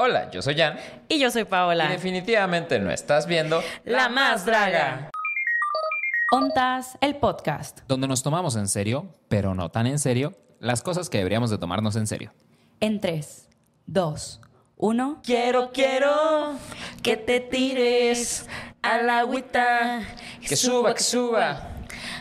Hola, yo soy Jan. Y yo soy Y Paola. definitivamente no estás viendo La más draga. Ontas, el podcast. donde nos tomamos en serio, pero no tan en serio, las cosas que deberíamos de tomarnos en serio. En 3, 2, 1. Quiero, quiero que te tires al agüita. Que suba, que suba.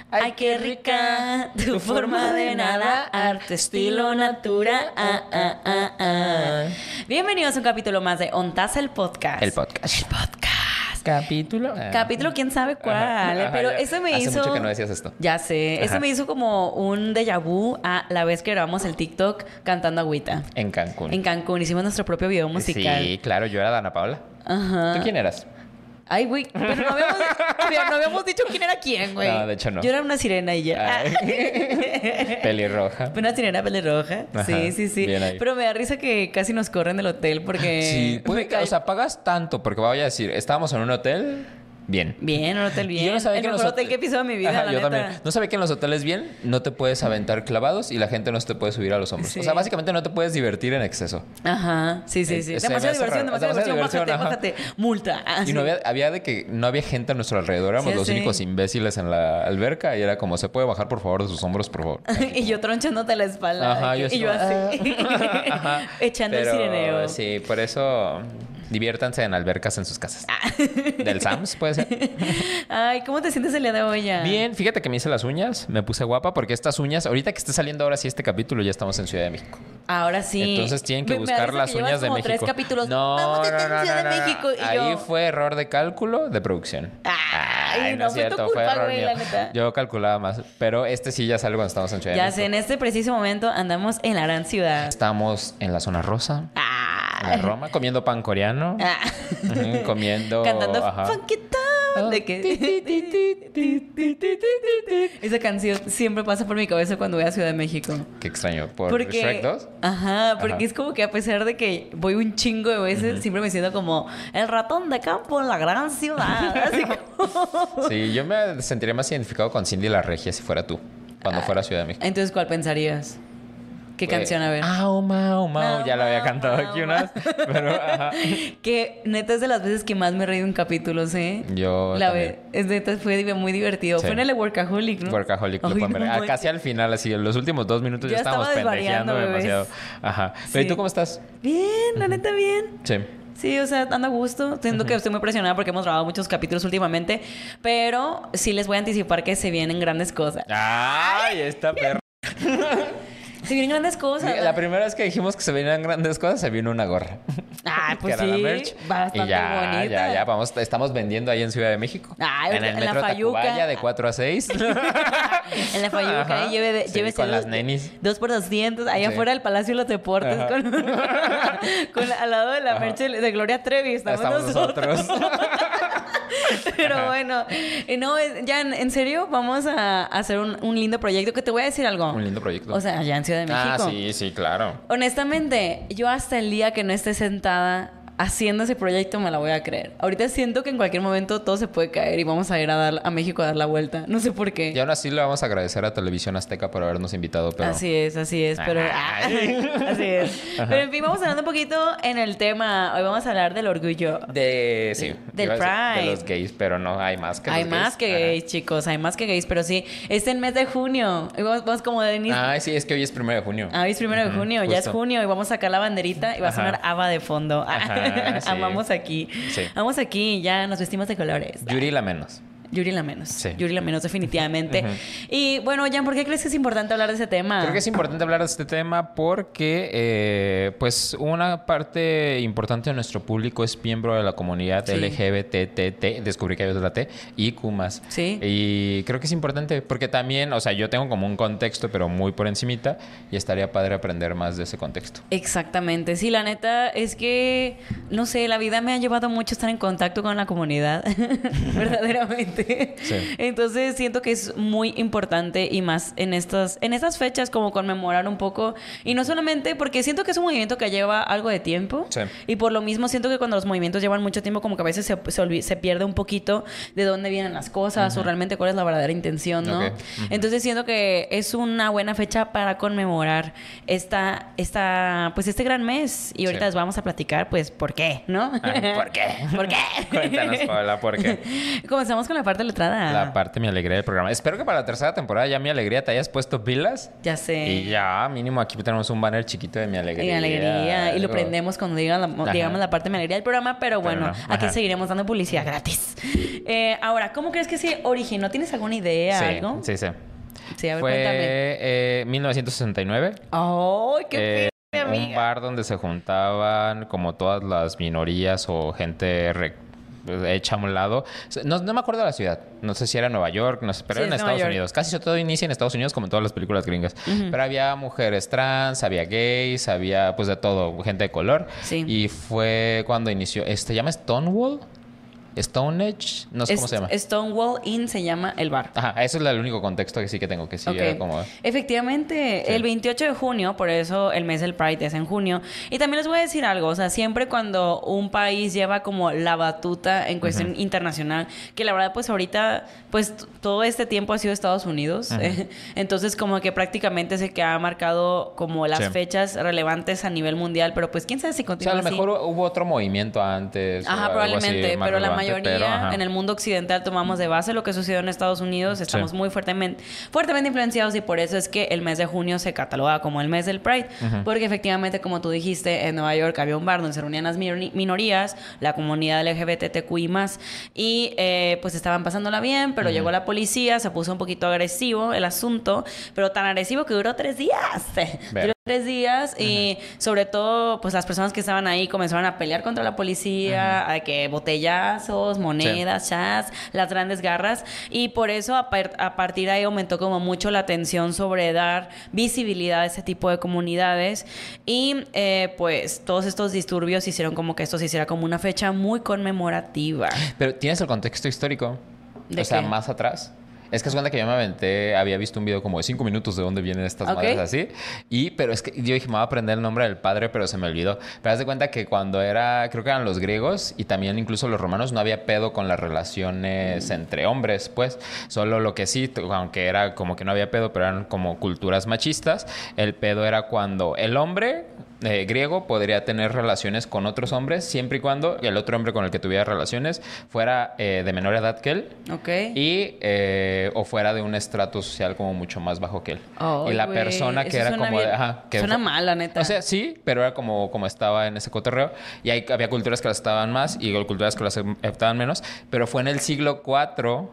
Ay, qué rica tu forma de nadar, tu estilo natural. Ah, ah, ah, ah. Bienvenidos a un capítulo más de Ontas, el podcast. El podcast. El podcast. Capítulo. Capítulo, quién sabe cuál. Ajá, ajá, pero ya. eso me Hace hizo. mucho que no decías esto. Ya sé. Eso Ajá. me hizo como un déjà vu a la vez que grabamos el TikTok cantando agüita. En Cancún. En Cancún hicimos nuestro propio video musical. Sí, claro, yo era Dana Paula. Ajá. ¿Tú quién eras? Ay, güey. Pero no habíamos, pero no habíamos dicho quién era quién, güey. No, de hecho no. Yo era una sirena y ya. Pelirroja. Una sirena pelirroja. Ajá, Sí, sí, sí. bien ahí. Pero me da risa que casi nos corren del hotel porque. Sí, puede que- o sea, pagas tanto porque voy a decir, estábamos en un hotel bien. Bien, un hotel bien. Yo no sabía el que en mejor los hotel hote- que he pisado en mi vida, Ajá, la yo neta. también. No sabía que en los hoteles bien no te puedes aventar clavados y la gente no se te puede subir a los hombros. Sí. O sea, básicamente no te puedes divertir en exceso. Ajá, sí, sí, sí. Eh, me demasiada diversión, demasiada diversión. Bájate, bájate. Multa. Ah, Y sí. no había, había de que no había gente a nuestro alrededor, éramos Sí, los sí. únicos imbéciles en la alberca y era como, ¿se puede bajar por favor de sus hombros, por favor? y yo tronchándote la espalda. Ajá, y yo yo, así. Echando el sireneo. Sí, por eso diviértanse en albercas en sus casas. Ah. Del Sams, puede ser. Ay, ¿cómo te sientes el día de hoy ya? Bien, fíjate que me hice las uñas, me puse guapa porque estas uñas, ahorita que esté saliendo ahora sí este capítulo, ya estamos en Ciudad de México. Ahora sí. Entonces tienen que Me- buscar las que uñas de México. tres capítulos. No, Vamos no, no, en Ciudad no, de no, no. México. Y Ahí yo... fue error de cálculo de producción. Ay, no es fue cierto, culpa, error güey, mío. la neta. Yo calculaba más, pero este sí ya sale cuando estamos en Ciudad de Ya México. sé, en este preciso momento andamos en la gran ciudad. Estamos en la zona rosa, en Ah. la Roma, comiendo pan coreano, Ah. comiendo... Cantando ajá. Funky Town. De que... Esa canción siempre pasa por mi cabeza cuando voy a Ciudad de México. Qué extraño, ¿por Porque, Shrek 2? Ajá, porque Ajá. es como que a pesar de que voy un chingo de veces, siempre me siento como el ratón de campo en la gran ciudad. Así como... Sí, yo me sentiría más identificado con Cindy la Regia si fuera tú, cuando fuera a Ciudad de México. Entonces, ¿cuál pensarías? ¿Qué Pues, canción? A ver. Au, mau, mau. Mau, Ya lo había cantado mau, aquí unas. Pero, ajá. Que neta es de las veces que más me he reído en capítulos, ¿eh? Yo La también. ve- es neta, fue muy divertido. Sí. Fue en el Workaholic, ¿no? Workaholic lo Ay, no. Ah. Casi al final, así, en los últimos dos minutos ya, estábamos pendejeando demasiado. Ajá. Pero ¿y tú cómo estás? Bien, la neta, bien. Sí. Sí, o sea, ando a gusto. Siento que estoy muy presionada porque hemos grabado muchos capítulos últimamente. Pero sí les voy a anticipar que se vienen grandes cosas. Ay, esta perra. Se vienen grandes cosas. La primera vez que dijimos que se venían grandes cosas, se vino una gorra. Ah, Que pues era la sí. merch. Bastante y ya, bonita. ya, ya, vamos, estamos vendiendo ahí en Ciudad de México. Ay, en el en la metro. Tacubaya de 4 a 6. En la Fayuca, Ajá. ahí lleve, Sí, llévese con dos, las nenis. dos por 200, ahí Sí. afuera del Palacio de los Deportes, Ajá. con, con- al lado de la Ajá. merch de Gloria Trevi. Estamos, Estamos nosotros. Pero bueno, eh, no, es- ya en, en serio, vamos a hacer un, un lindo proyecto. Que te voy a decir algo. Un lindo proyecto. O sea, allá en Ciudad de México. ah, sí, sí, claro. Honestamente, yo hasta el día que no esté sentada haciendo ese proyecto me la voy a creer. Ahorita siento que en cualquier momento todo se puede caer y vamos a ir a, dar, a México a dar la vuelta. No sé por qué. Y aún así le vamos a agradecer a Televisión Azteca por habernos invitado, pero... Así es, así es, pero así es. Pero en fin, vamos hablando un poquito en el tema. Hoy vamos a hablar del orgullo. De... Sí. Del Pride. De los gays, pero no, hay más que hay los más gays. que Ajá. gays, chicos, hay más que gays, pero sí, es el mes de junio. Vamos, vamos como de inicio. Ay, sí, es que hoy es primero de junio. Ah, hoy es primero de junio, ya es junio y vamos a sacar la banderita y va a sonar ABBA de fondo. Ajá, sí. Amamos aquí. Sí. Vamos aquí, ya nos vestimos de colores. Yuri la menos. Yuri la menos. Sí. Yuri la menos, definitivamente. Y bueno, Jan, ¿por qué crees que es importante hablar de ese tema? Creo que es importante hablar de este tema porque, eh, pues, una parte importante de nuestro público es miembro de la comunidad Sí. LGBTT, descubrí que hay otra T, y Q+. Sí. Y creo que es importante porque también, o sea, yo tengo como un contexto, pero muy por encimita, y estaría padre aprender más de ese contexto. Exactamente, sí, la neta es que, no sé, la vida me ha llevado mucho a estar en contacto con la comunidad, verdaderamente. Bastante. Sí. Entonces siento que es muy importante y más en estas, en estas fechas como conmemorar un poco. Y no solamente porque siento que es un movimiento que lleva algo de tiempo. Sí. Y por lo mismo siento que cuando los movimientos llevan mucho tiempo como que a veces se, se, se pierde un poquito de dónde vienen las cosas o realmente cuál es la verdadera intención, ¿no? Ok. Ujú. Entonces siento que es una buena fecha para conmemorar esta, esta, pues este gran mes. Y ahorita Sí. les vamos a platicar, pues, por qué, ¿no? Ay, ¿por qué? ¿Por qué? Cuéntanos, Paola, ¿por qué? Comenzamos con la parte letrada. La parte mi alegría del programa. Espero que para la tercera temporada ya mi alegría te hayas puesto pilas. Ya sé. Y ya, mínimo aquí tenemos un banner chiquito de mi Y alegría. alegría. Y lo prendemos cuando digan la, digamos la parte de mi alegría del programa. Pero Pero bueno, no. aquí seguiremos dando publicidad gratis. Eh, ahora, ¿cómo crees que se originó? ¿Tienes alguna idea? Sí, algo? sí, sí. Sí, a ver, Fue cuéntame. eh, 1969. ¡Ay, qué Eh, un bar donde se juntaban como todas las minorías o gente hecha a un lado. No, no me acuerdo de la ciudad. No sé si era Nueva York, no sé, pero Sí, era en es Estados York. Unidos. Casi todo inicia en Estados Unidos como en todas las películas gringas. Pero había mujeres trans, había gays, había pues de todo, gente de color. Sí. Y fue cuando inició, este, ¿se llama Stonewall? Stonehenge, no sé cómo Es- se llama. Stonewall Inn se llama el bar. Ajá, eso es el único contexto que sí que tengo, que sí Ok. era como... Efectivamente, Sí. el 28 de junio, por eso el mes del Pride es en junio. Y también les voy a decir algo, o sea, siempre cuando un país lleva como la batuta en cuestión internacional, que la verdad pues ahorita, pues todo este tiempo ha sido Estados Unidos, eh, entonces como que prácticamente es el que ha marcado como las Sí. fechas relevantes a nivel mundial, pero pues quién sabe si O sea, continúa a lo así. mejor hubo otro movimiento antes. o Ajá, así probablemente, más pero la relevante, mayoría pero, en el mundo occidental tomamos de base lo que sucedió en Estados Unidos, estamos muy fuertemente, fuertemente influenciados y por eso es que el mes de junio se cataloga como el mes del Pride, porque efectivamente, como tú dijiste, en Nueva York había un bar donde se reunían las minorías, la comunidad LGBTQI más, y eh, pues estaban pasándola bien, pero llegó la policía, se puso un poquito agresivo el asunto, pero tan agresivo que duró tres días. Ver. Tres días y sobre todo pues las personas que estaban ahí comenzaron a pelear contra la policía, a que botellazos, monedas, chats, las grandes garras y por eso a, par- a partir de ahí aumentó como mucho la atención sobre dar visibilidad a ese tipo de comunidades y eh, pues todos estos disturbios hicieron como que esto se hiciera como una fecha muy conmemorativa. Pero tienes el contexto histórico. ¿De o sea, más atrás. Es que es cuenta que yo me aventé, había visto un video como de cinco minutos de dónde vienen estas Ok. madres así. Y, pero es que yo dije, me voy a aprender el nombre del padre, pero se me olvidó. Pero haz de cuenta que cuando era, creo que eran los griegos y también incluso los romanos, no había pedo con las relaciones entre hombres, pues. Solo lo que sí, aunque era como que no había pedo, pero eran como culturas machistas, el pedo era cuando el hombre eh, griego podría tener relaciones con otros hombres siempre y cuando el otro hombre con el que tuviera relaciones fuera eh, de menor edad que él ¿Ok? y eh, o fuera de un estrato social como mucho más bajo que él. Ay, y la persona que eso era como bien- ajá, que suena fue- mal, la neta. O sea, sí, pero era como, como estaba en ese cotorreo. Y hay, había culturas que las estaban más y culturas que las estaban menos. Pero fue en el siglo IV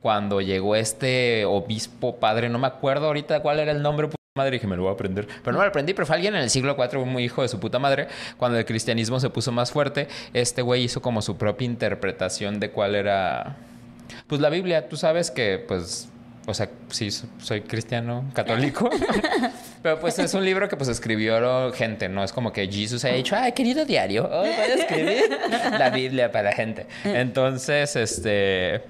cuando llegó este obispo padre, no me acuerdo ahorita cuál era el nombre. Madre, dije, me lo voy a aprender. Pero no me lo aprendí, pero fue alguien en el siglo IV, muy hijo de su puta madre. Cuando el cristianismo se puso más fuerte, este güey hizo como su propia interpretación de cuál era. Pues la Biblia, tú sabes que, pues, o sea, sí, so- soy cristiano, católico, pero pues es un libro que pues escribió gente, no es como que Jesús haya dicho, ay, querido diario, hoy voy a escribir la Biblia para gente. Entonces, este,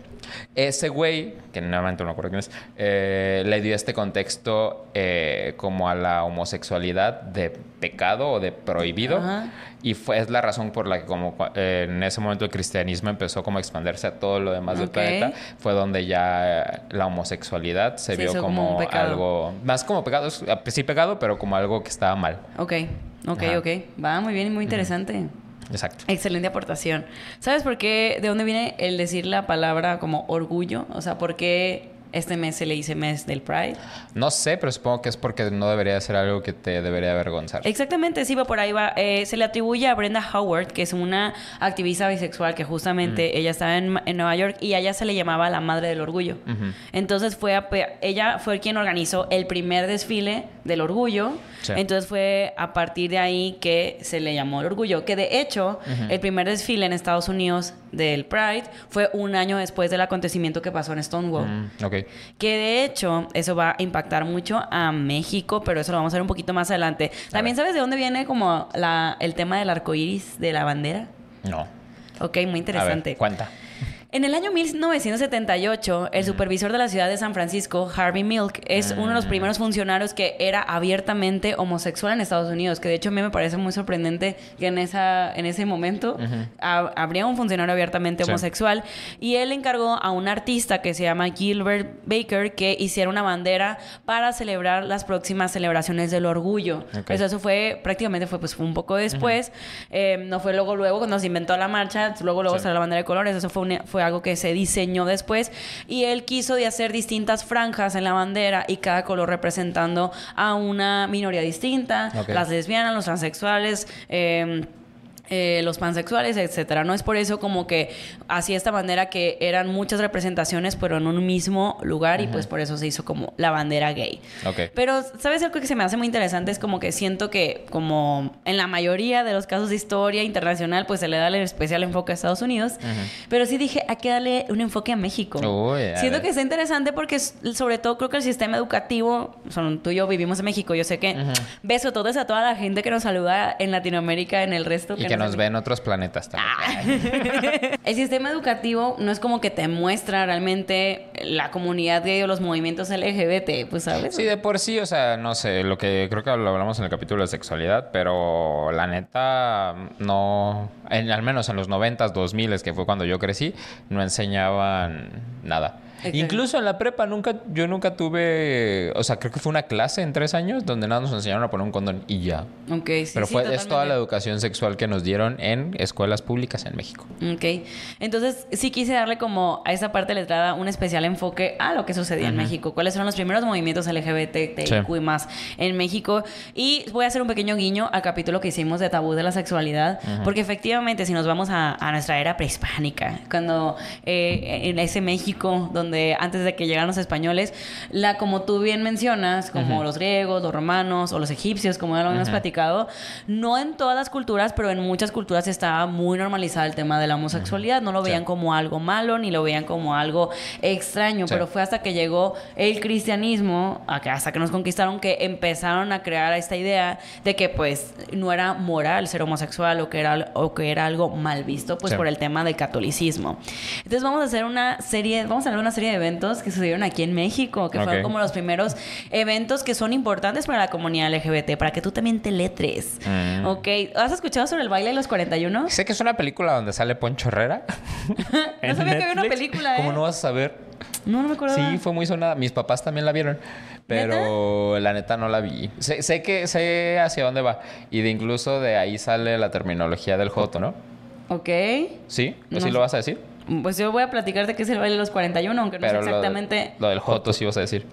ese güey, que nuevamente no me acuerdo quién es, eh, le dio este contexto eh, como a la homosexualidad de pecado o de prohibido. Ajá. Y fue, es la razón por la que como eh, en ese momento el cristianismo empezó como a expandirse a todo lo demás del planeta. Fue donde ya la homosexualidad se, Se vio como algo... Más como pecado, sí pecado, pero como algo que estaba mal. Ok, ok, Ajá. ok. Va muy bien y muy interesante. Exacto. Excelente aportación. ¿Sabes por qué? ¿De dónde viene el decir la palabra como orgullo? O sea, ¿por qué este mes se le dice mes del Pride? No sé, pero supongo que es porque no debería ser algo que te debería avergonzar. Exactamente, sí, va por ahí va. Eh, se le atribuye a Brenda Howard, que es una activista bisexual que justamente ella estaba en, en Nueva York y a ella se le llamaba la madre del orgullo. Entonces fue a ella fue quien organizó el primer desfile del orgullo. Sí. Entonces fue a partir de ahí que se le llamó el orgullo. Que de hecho, el primer desfile en Estados Unidos del Pride fue un año después del acontecimiento que pasó en Stonewall. Mm, Que de hecho, eso va a impactar mucho a México, pero eso lo vamos a ver un poquito más adelante. También sabes de dónde viene como la, el tema del arco iris de la bandera. No. Ok, muy A interesante. ver, cuenta. En el año 1978, el supervisor de la ciudad de San Francisco, Harvey Milk, es uno de los Mm. primeros funcionarios que era abiertamente homosexual en Estados Unidos, que de hecho a mí me parece muy sorprendente que en, esa, en ese momento ha- habría un funcionario abiertamente Sí. homosexual. Y él encargó a un artista que se llama Gilbert Baker que hiciera una bandera para celebrar las próximas celebraciones del orgullo. Ok. Pues eso fue, prácticamente fue, pues, fue un poco después. Eh, no fue luego, luego, cuando se inventó la marcha, luego, luego Sí. salió la bandera de colores. Eso fue, una- fue algo que se diseñó después. Y él quiso de hacer distintas franjas en la bandera y cada color representando a una minoría distinta. Las lesbianas, los transexuales, eh, eh, los pansexuales, etcétera. No es por eso como que hacía esta bandera que eran muchas representaciones, pero en un mismo lugar, y pues por eso se hizo como la bandera gay. Ok. Pero, ¿sabes algo que se me hace muy interesante? Es como que siento que, como en la mayoría de los casos de historia internacional, pues se le da el especial enfoque a Estados Unidos. Pero sí dije, hay que darle un enfoque a México. Uy, a siento ver. que está interesante porque, sobre todo, creo que el sistema educativo, son, tú y yo vivimos en México, yo sé que beso todos a toda la gente que nos saluda en Latinoamérica, en el resto. Y que nos nos ven otros planetas también. Ah. el sistema educativo no es como que te muestra realmente la comunidad gay o los movimientos LGBT, pues, ¿sabes? Sí, de por sí, o sea, no sé, lo que creo que lo hablamos en el capítulo de sexualidad, pero la neta, no, en- al menos en los 90s, 2000 que fue cuando yo crecí, no enseñaban nada. Exacto. Incluso en la prepa nunca, yo nunca tuve, o sea, creo que fue una clase en tres años donde nada nos enseñaron a poner un condón y ya. Ok, sí, pero sí, fue, es toda la educación sexual que nos dieron en escuelas públicas en México. Ok. Entonces, sí quise darle como a esa parte letrada un especial enfoque a lo que sucedía en México. ¿Cuáles fueron los primeros movimientos LGBT, TIQ y más en México? Y voy a hacer un pequeño guiño al capítulo que hicimos de tabú de la sexualidad. Porque efectivamente, si nos vamos a, a nuestra era prehispánica, cuando eh, en ese México, donde antes de que llegaran los españoles, la como tú bien mencionas, como los griegos, los romanos o los egipcios, como ya lo habíamos platicado, no en todas las culturas, pero en muchas culturas estaba muy normalizado el tema de la homosexualidad. No lo Sí. veían como algo malo ni lo veían como algo extraño, Sí. pero fue hasta que llegó el cristianismo, hasta que nos conquistaron, que empezaron a crear esta idea de que pues no era moral ser homosexual o que era, o que era algo mal visto, pues Sí. por el tema del catolicismo. Entonces vamos a hacer una serie, vamos a hablar una serie de eventos que sucedieron aquí en México, que Ok. fueron como los primeros eventos que son importantes para la comunidad LGBT, para que tú también te letres. Mm. Ok, ¿has escuchado sobre el baile de los 41? Sé que es una película donde sale Poncho Herrera. No sabía que había una película, ¿eh? ¿Cómo no vas a saber? No, no me acuerdo. Sí, fue muy sonada. Mis papás también la vieron, pero la neta no la vi. Sé, sé que sé hacia dónde va y de incluso de ahí sale la terminología del joto, ¿no? Ok. ¿Sí? ¿O No sí lo vas a decir? Pues yo voy a platicarte qué es el baile de los 41, aunque no sé lo- exactamente. Lo, del joto sí vas a decir.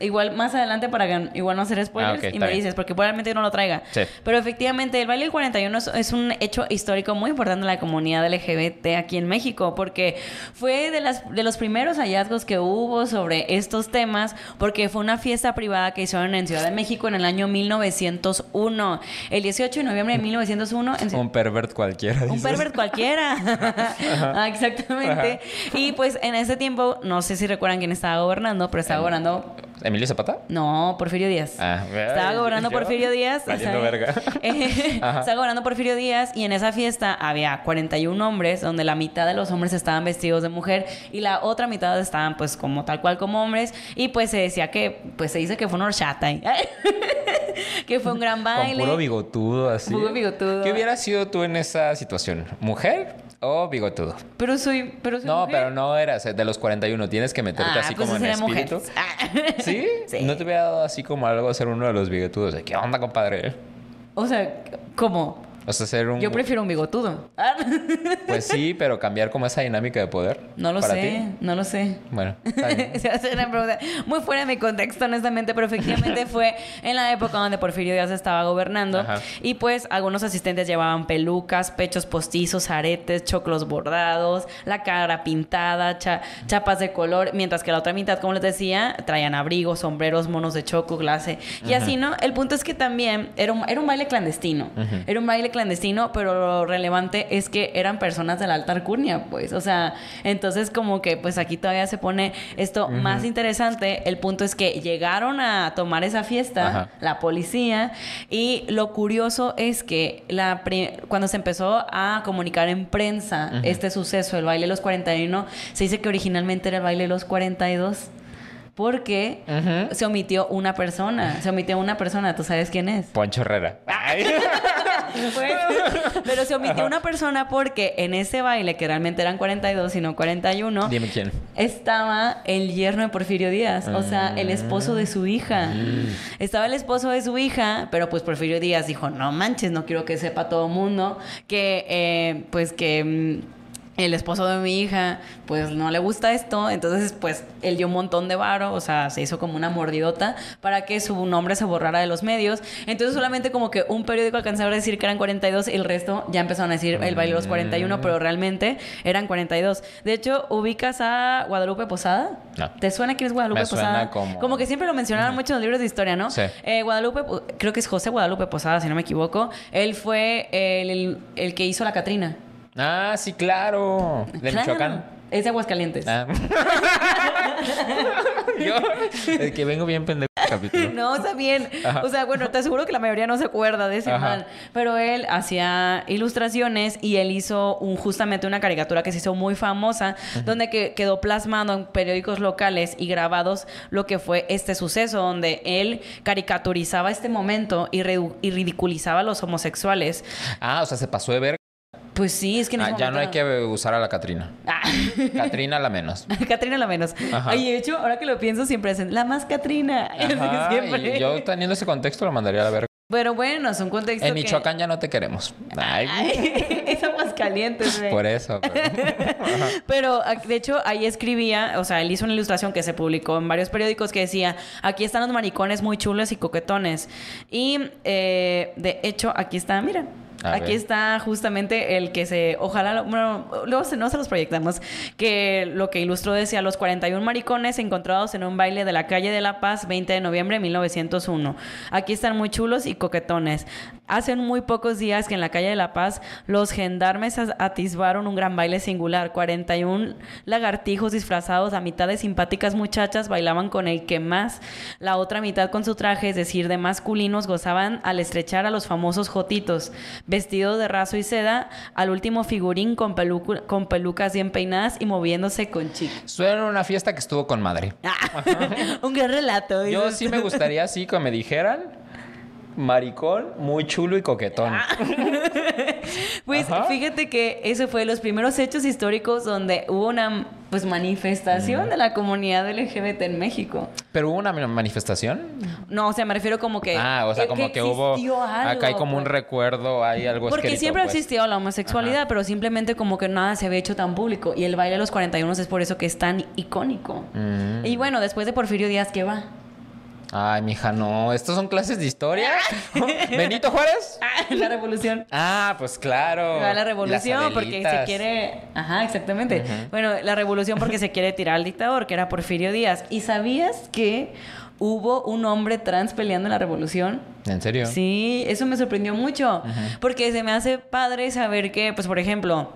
Igual más adelante para que igual no hacer spoilers Ah, ok, y me bien. dices, porque probablemente yo no lo traiga. Sí. Pero efectivamente, el baile del 41 es, es un hecho histórico muy importante en la comunidad LGBT aquí en México, porque fue de, las, de los primeros hallazgos que hubo sobre estos temas, porque fue una fiesta privada que hicieron en Ciudad de México en el año 1901. El 18 de noviembre de 1901. En, Un pervert cualquiera. un dices. pervert cualquiera. Ah, exactamente. Y pues en ese tiempo, no sé si recuerdan quién estaba gobernando, pero estaba gobernando. ¿Emilio Zapata? No, Porfirio Díaz. Ah, estaba gobernando yo, Porfirio Díaz. valiendo verga. Estaba gobernando Porfirio Díaz y en esa fiesta había 41 hombres, donde la mitad de los hombres estaban vestidos de mujer y la otra mitad estaban pues como tal cual como hombres. Y pues se decía que, pues se dice que fue una horchata. ¿eh? que fue un gran baile. Con puro bigotudo así. Puro bigotudo. ¿Qué hubieras sido tú en esa situación? ¿Mujer o bigotudo? Pero soy, pero soy No, mujer. pero no eras de los 41. Tienes que meterte Ah, así pues como en espíritu. Ah. ¿Sí? Sí. ¿No te hubiera dado así como algo ser uno de los bigotudos? De, ¿Qué onda, compadre? O sea, ¿cómo? O sea, ser un... Yo prefiero un bigotudo. Pues sí, pero cambiar como esa dinámica de poder. No lo para sé, ti. no lo sé. Bueno, está bien. Se hace una pregunta muy fuera de mi contexto, honestamente, pero efectivamente fue en la época donde Porfirio Díaz estaba gobernando. Ajá. Y pues algunos asistentes llevaban pelucas, pechos postizos, aretes, choclos bordados, la cara pintada, cha- chapas de color, mientras que la otra mitad, como les decía, traían abrigos, sombreros, monos de choco, clase. Y así, ¿no? El punto es que también era un, era un baile clandestino. Era un baile clandestino, pero lo relevante es que eran personas de la alta alcurnia, pues. O sea, entonces como que pues aquí todavía se pone esto más interesante. El punto es que llegaron a tomar esa fiesta, Ajá. la policía, y lo curioso es que la cuando se empezó a comunicar en prensa este suceso, el baile de los 41, se dice que originalmente era el baile de los 42. Porque se omitió una persona. Se omitió una persona. ¿Tú sabes quién es? Poncho Herrera. Ay. Pues, pero se omitió una persona porque en ese baile, que realmente eran 42 y no 41, Dime quién. estaba el yerno de Porfirio Díaz, o sea, el esposo de su hija. Estaba el esposo de su hija, pero pues Porfirio Díaz dijo, no manches, no quiero que sepa todo el mundo que, eh, pues que... el esposo de mi hija, pues no le gusta esto, entonces pues él dio un montón de varo, o sea, se hizo como una mordidota para que su nombre se borrara de los medios. Entonces solamente como que un periódico alcanzaba a decir que eran 42 y el resto ya empezaron a decir el baile de los 41, pero realmente eran 42. De hecho, ubicas a Guadalupe Posada. No. ¿Te suena quién es Guadalupe Me suena Posada? como- que siempre lo mencionaban mucho en los libros de historia, ¿no? Sí. Eh, Guadalupe, creo que es José Guadalupe Posada, si no me equivoco. Él fue el, el- el que hizo la Catrina. Ah, sí, claro. De Claro. Michoacán. Es de Aguascalientes. Ah. Yo, es que vengo bien pendejo el capítulo. No, está bien. O sea, bueno, te aseguro que la mayoría no se acuerda de ese Ajá. man. Pero él hacía ilustraciones y él hizo un, justamente una caricatura que se hizo muy famosa, donde que, quedó plasmado en periódicos locales y grabados lo que fue este suceso, donde él caricaturizaba este momento y, y ridiculizaba a los homosexuales. Ah, o sea, se pasó de ver. Pues sí, es que en ese Ah, ya no hay que usar a la Catrina. Ah. Catrina la menos. Catrina la menos. Ajá. Ay, de hecho, ahora que lo pienso, siempre dicen, la más Catrina. Ajá, Siempre. y yo teniendo ese contexto lo mandaría a la verga. Pero bueno, son contextos En que- Michoacán ya no te queremos. Ay, Ay, es Aguascalientes, güey. por eso. pero- Pero ah, de hecho ahí escribía, o sea, él hizo una ilustración que se publicó en varios periódicos que decía, aquí están los maricones muy chulos y coquetones. Y eh, de hecho aquí está, mira. A Aquí ver. está justamente el que se, ojalá, lo- bueno, luego se, no se los proyectamos, que lo que ilustró decía, los 41 maricones encontrados en un baile de la calle de La Paz, 20 de noviembre de 1901. Aquí están muy chulos y coquetones. Hace muy pocos días que en la calle de La Paz los gendarmes atisbaron un gran baile singular. 41 lagartijos disfrazados, a mitad de simpáticas muchachas, bailaban con el que más, la otra mitad con su traje, es decir, de masculinos, gozaban al estrechar a los famosos jotitos, vestidos de raso y seda, al último figurín con, pelucu- con pelucas bien peinadas y moviéndose con chic. Suena una fiesta que estuvo con madre. un gran relato. Yo sí me gustaría así me dijeran maricón, muy chulo y coquetón. Pues Ajá. fíjate que ese fue los primeros hechos históricos donde hubo una pues manifestación de la comunidad LGBT en México. Pero hubo una manifestación. No, o sea, me refiero como que Ah, o sea, como que, hubo. algo, acá hay como un pues. recuerdo, hay algo Porque escrito, siempre ha pues. existido la homosexualidad, pero simplemente como que nada se había hecho tan público. Y el baile de los 41 es por eso que es tan icónico. Mm. Y bueno, después de Porfirio Díaz, ¿qué va? Ay, mija, no. ¿Estos son clases de historia? ¿Benito Juárez? la revolución. Ah, pues claro. Va la revolución porque se quiere. Ajá, exactamente. Bueno, la revolución porque se quiere tirar al dictador, que era Porfirio Díaz. ¿Y sabías que hubo un hombre trans peleando en la revolución? ¿En serio? Sí, eso me sorprendió mucho. Porque se me hace padre saber que, pues, por ejemplo.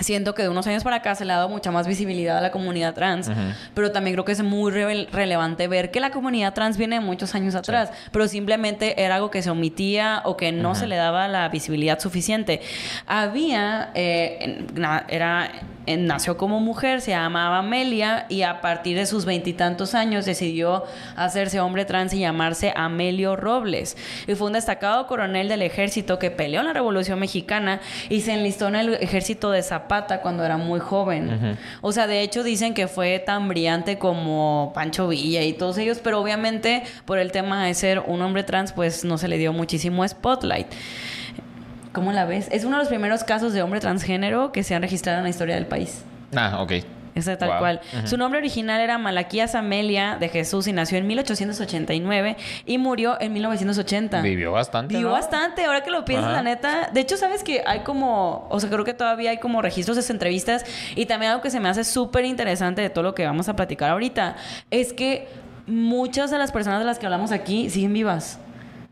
Siento que de unos años para acá se le ha dado mucha más visibilidad a la comunidad trans, pero también creo que es muy revel- relevante ver que la comunidad trans viene de muchos años atrás, pero simplemente era algo que se omitía o que no se le daba la visibilidad suficiente. Había, eh, era, nació como mujer, se llamaba Amelia y a partir de sus veintitantos años decidió hacerse hombre trans y llamarse Amelio Robles. Y fue un destacado coronel del ejército que peleó en la Revolución Mexicana y se enlistó en el ejército de Zapata cuando era muy joven. O sea, de hecho dicen que fue tan brillante como Pancho Villa y todos ellos, pero obviamente por el tema de ser un hombre trans, pues no se le dio muchísimo spotlight. ¿Cómo la ves? Es uno de los primeros casos de hombre transgénero que se han registrado en la historia del país. Ah, ok. Esa tal Wow. cual. Su nombre original era Malaquías Amelia de Jesús y nació en 1889 y murió en 1980. Vivió bastante. Vivió ¿no? bastante, ahora que lo piensas, la neta. De hecho, sabes que hay como, o sea, creo que todavía hay como registros de esas entrevistas y también algo que se me hace súper interesante de todo lo que vamos a platicar ahorita es que muchas de las personas de las que hablamos aquí siguen vivas.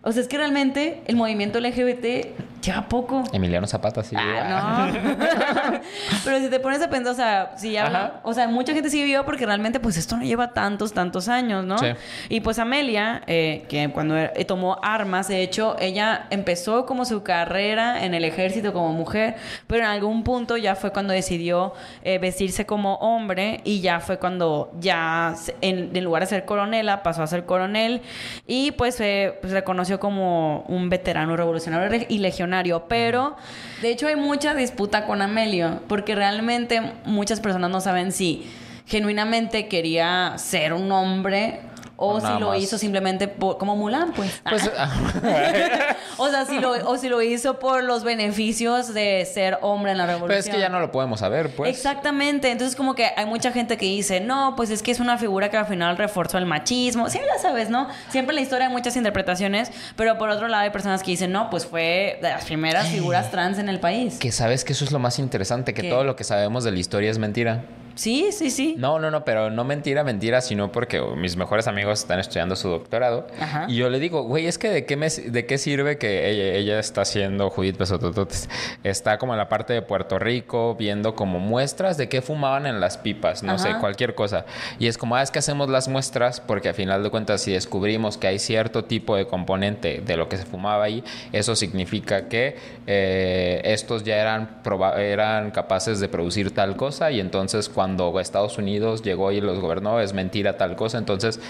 O sea, es que realmente el movimiento LGBT lleva poco. Emiliano Zapata, sí. Ah, no. Pero si te pones a pensar, o sea, si habla, o sea, mucha gente sí vivió porque realmente, pues esto no lleva tantos, tantos años, ¿no? Sí. Y pues Amelia, eh, que cuando eh, tomó armas, de hecho, ella empezó como su carrera en el ejército como mujer, pero en algún punto ya fue cuando decidió eh, vestirse como hombre y ya fue cuando ya, en, en lugar de ser coronela, pasó a ser coronel y pues se pues, reconoció como un veterano revolucionario re- y legionario, pero de hecho hay mucha disputa con Amelio, porque realmente muchas personas no saben si genuinamente quería ser un hombre o si lo más. hizo simplemente por- como Mulan, pues. Pues, o sea, si lo, o si lo hizo por los beneficios de ser hombre en la revolución. pero es que ya no lo podemos saber, pues. Exactamente, entonces como que hay mucha gente que dice, no, pues es que es una figura que al final reforzó el machismo, sí, ya sabes, ¿no? Siempre en la historia hay muchas interpretaciones, pero por otro lado hay personas que dicen, no, pues fue de las primeras figuras trans en el país. Que sabes que eso es lo más interesante, que ¿Qué? todo lo que sabemos de la historia es mentira. Sí, sí, sí. No, no, no, pero no mentira, mentira, sino porque mis mejores amigos están estudiando su doctorado. Ajá. Y yo le digo, güey, es que de qué, me, de qué sirve que ella, ella está haciendo Judith Pesotototes. Está como en la parte de Puerto Rico, viendo como muestras de qué fumaban en las pipas, no sé, cualquier cosa. Y es como, ah, es que hacemos las muestras porque a final de cuentas, si descubrimos que hay cierto tipo de componente de lo que se fumaba ahí, eso significa que eh, estos ya eran, eran capaces de producir tal cosa y entonces cuando Estados Unidos llegó y los gobernó es mentira tal cosa. Entonces,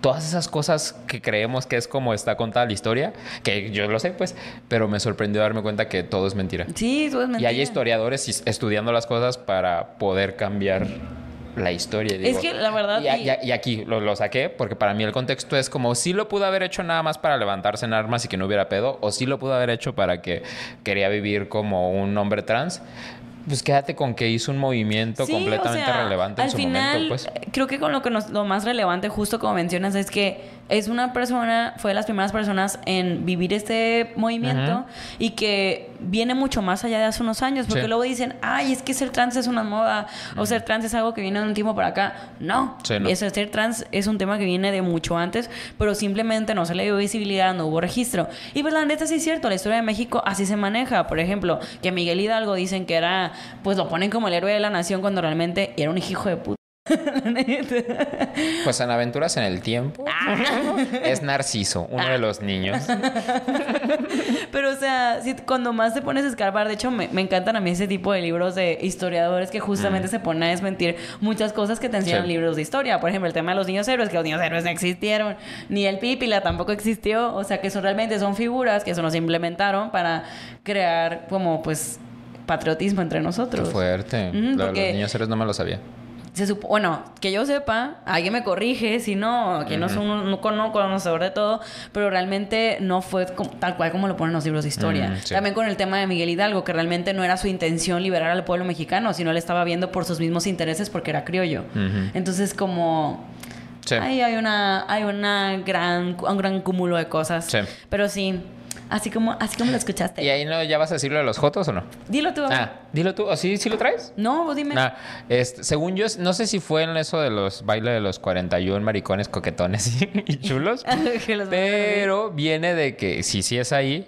todas esas cosas que creemos que es como está contada la historia, que yo lo sé pues, pero me sorprendió darme cuenta que todo es mentira. Sí, todo es Y mentira. hay historiadores is- estudiando las cosas para poder cambiar la historia. Es que la verdad Y, y- y y aquí lo, lo saqué porque para mí el contexto es como si lo pudo haber hecho nada más para levantarse en armas y que no hubiera pedo, o si lo pudo haber hecho para que quería vivir como un hombre trans. Pues quédate con que hizo un movimiento Sí, completamente o sea, relevante en al su final, momento. Pues. Creo que con lo que nos, lo más relevante, justo como mencionas, es que es una persona, fue de las primeras personas en vivir este movimiento y que viene mucho más allá de hace unos años, porque Sí. luego dicen, ay, es que ser trans es una moda, o ser trans es algo que viene de un tiempo para acá. No, Sí, no. Eso, ser trans es un tema que viene de mucho antes, pero simplemente no se le dio visibilidad, no hubo registro. Y pues la neta sí es cierto, la historia de México así se maneja. Por ejemplo, que Miguel Hidalgo dicen que era, pues lo ponen como el héroe de la nación cuando realmente era un hijo de puta. Pues en Aventuras en el Tiempo es Narciso, uno de los niños. Pero, o sea, si, cuando más te pones a escarbar, de hecho, me, me encantan a mí ese tipo de libros de historiadores que justamente se ponen a desmentir muchas cosas que te enseñan Sí. libros de historia. Por ejemplo, el tema de los niños héroes, que los niños héroes no existieron, ni el Pípila tampoco existió. O sea, que eso realmente son figuras que eso nos implementaron para crear como, pues, patriotismo entre Qué nosotros. fuerte. De porque- los niños héroes no me lo sabía. Se supo- bueno, que yo sepa, alguien me corrige, si no, que no soy un, un cono- conocedor de todo, pero realmente no fue como- tal cual como lo ponen los libros de historia. Mm, sí. También con el tema de Miguel Hidalgo, que realmente no era su intención liberar al pueblo mexicano, sino él estaba viendo por sus mismos intereses porque era criollo. Entonces, como Sí. ahí hay una, hay una gran, un gran cúmulo de cosas. Sí. Pero sí, así como, así como lo escuchaste. ¿Y ahí no ya vas a decirlo de los jotos o no? Dilo tú. Ah, dilo tú. ¿O sí, sí lo traes? No, vos dime. Nah, este, según yo, no sé si fue en eso de los bailes de los 41 maricones coquetones y, y chulos, pero viene de que, si sí es ahí,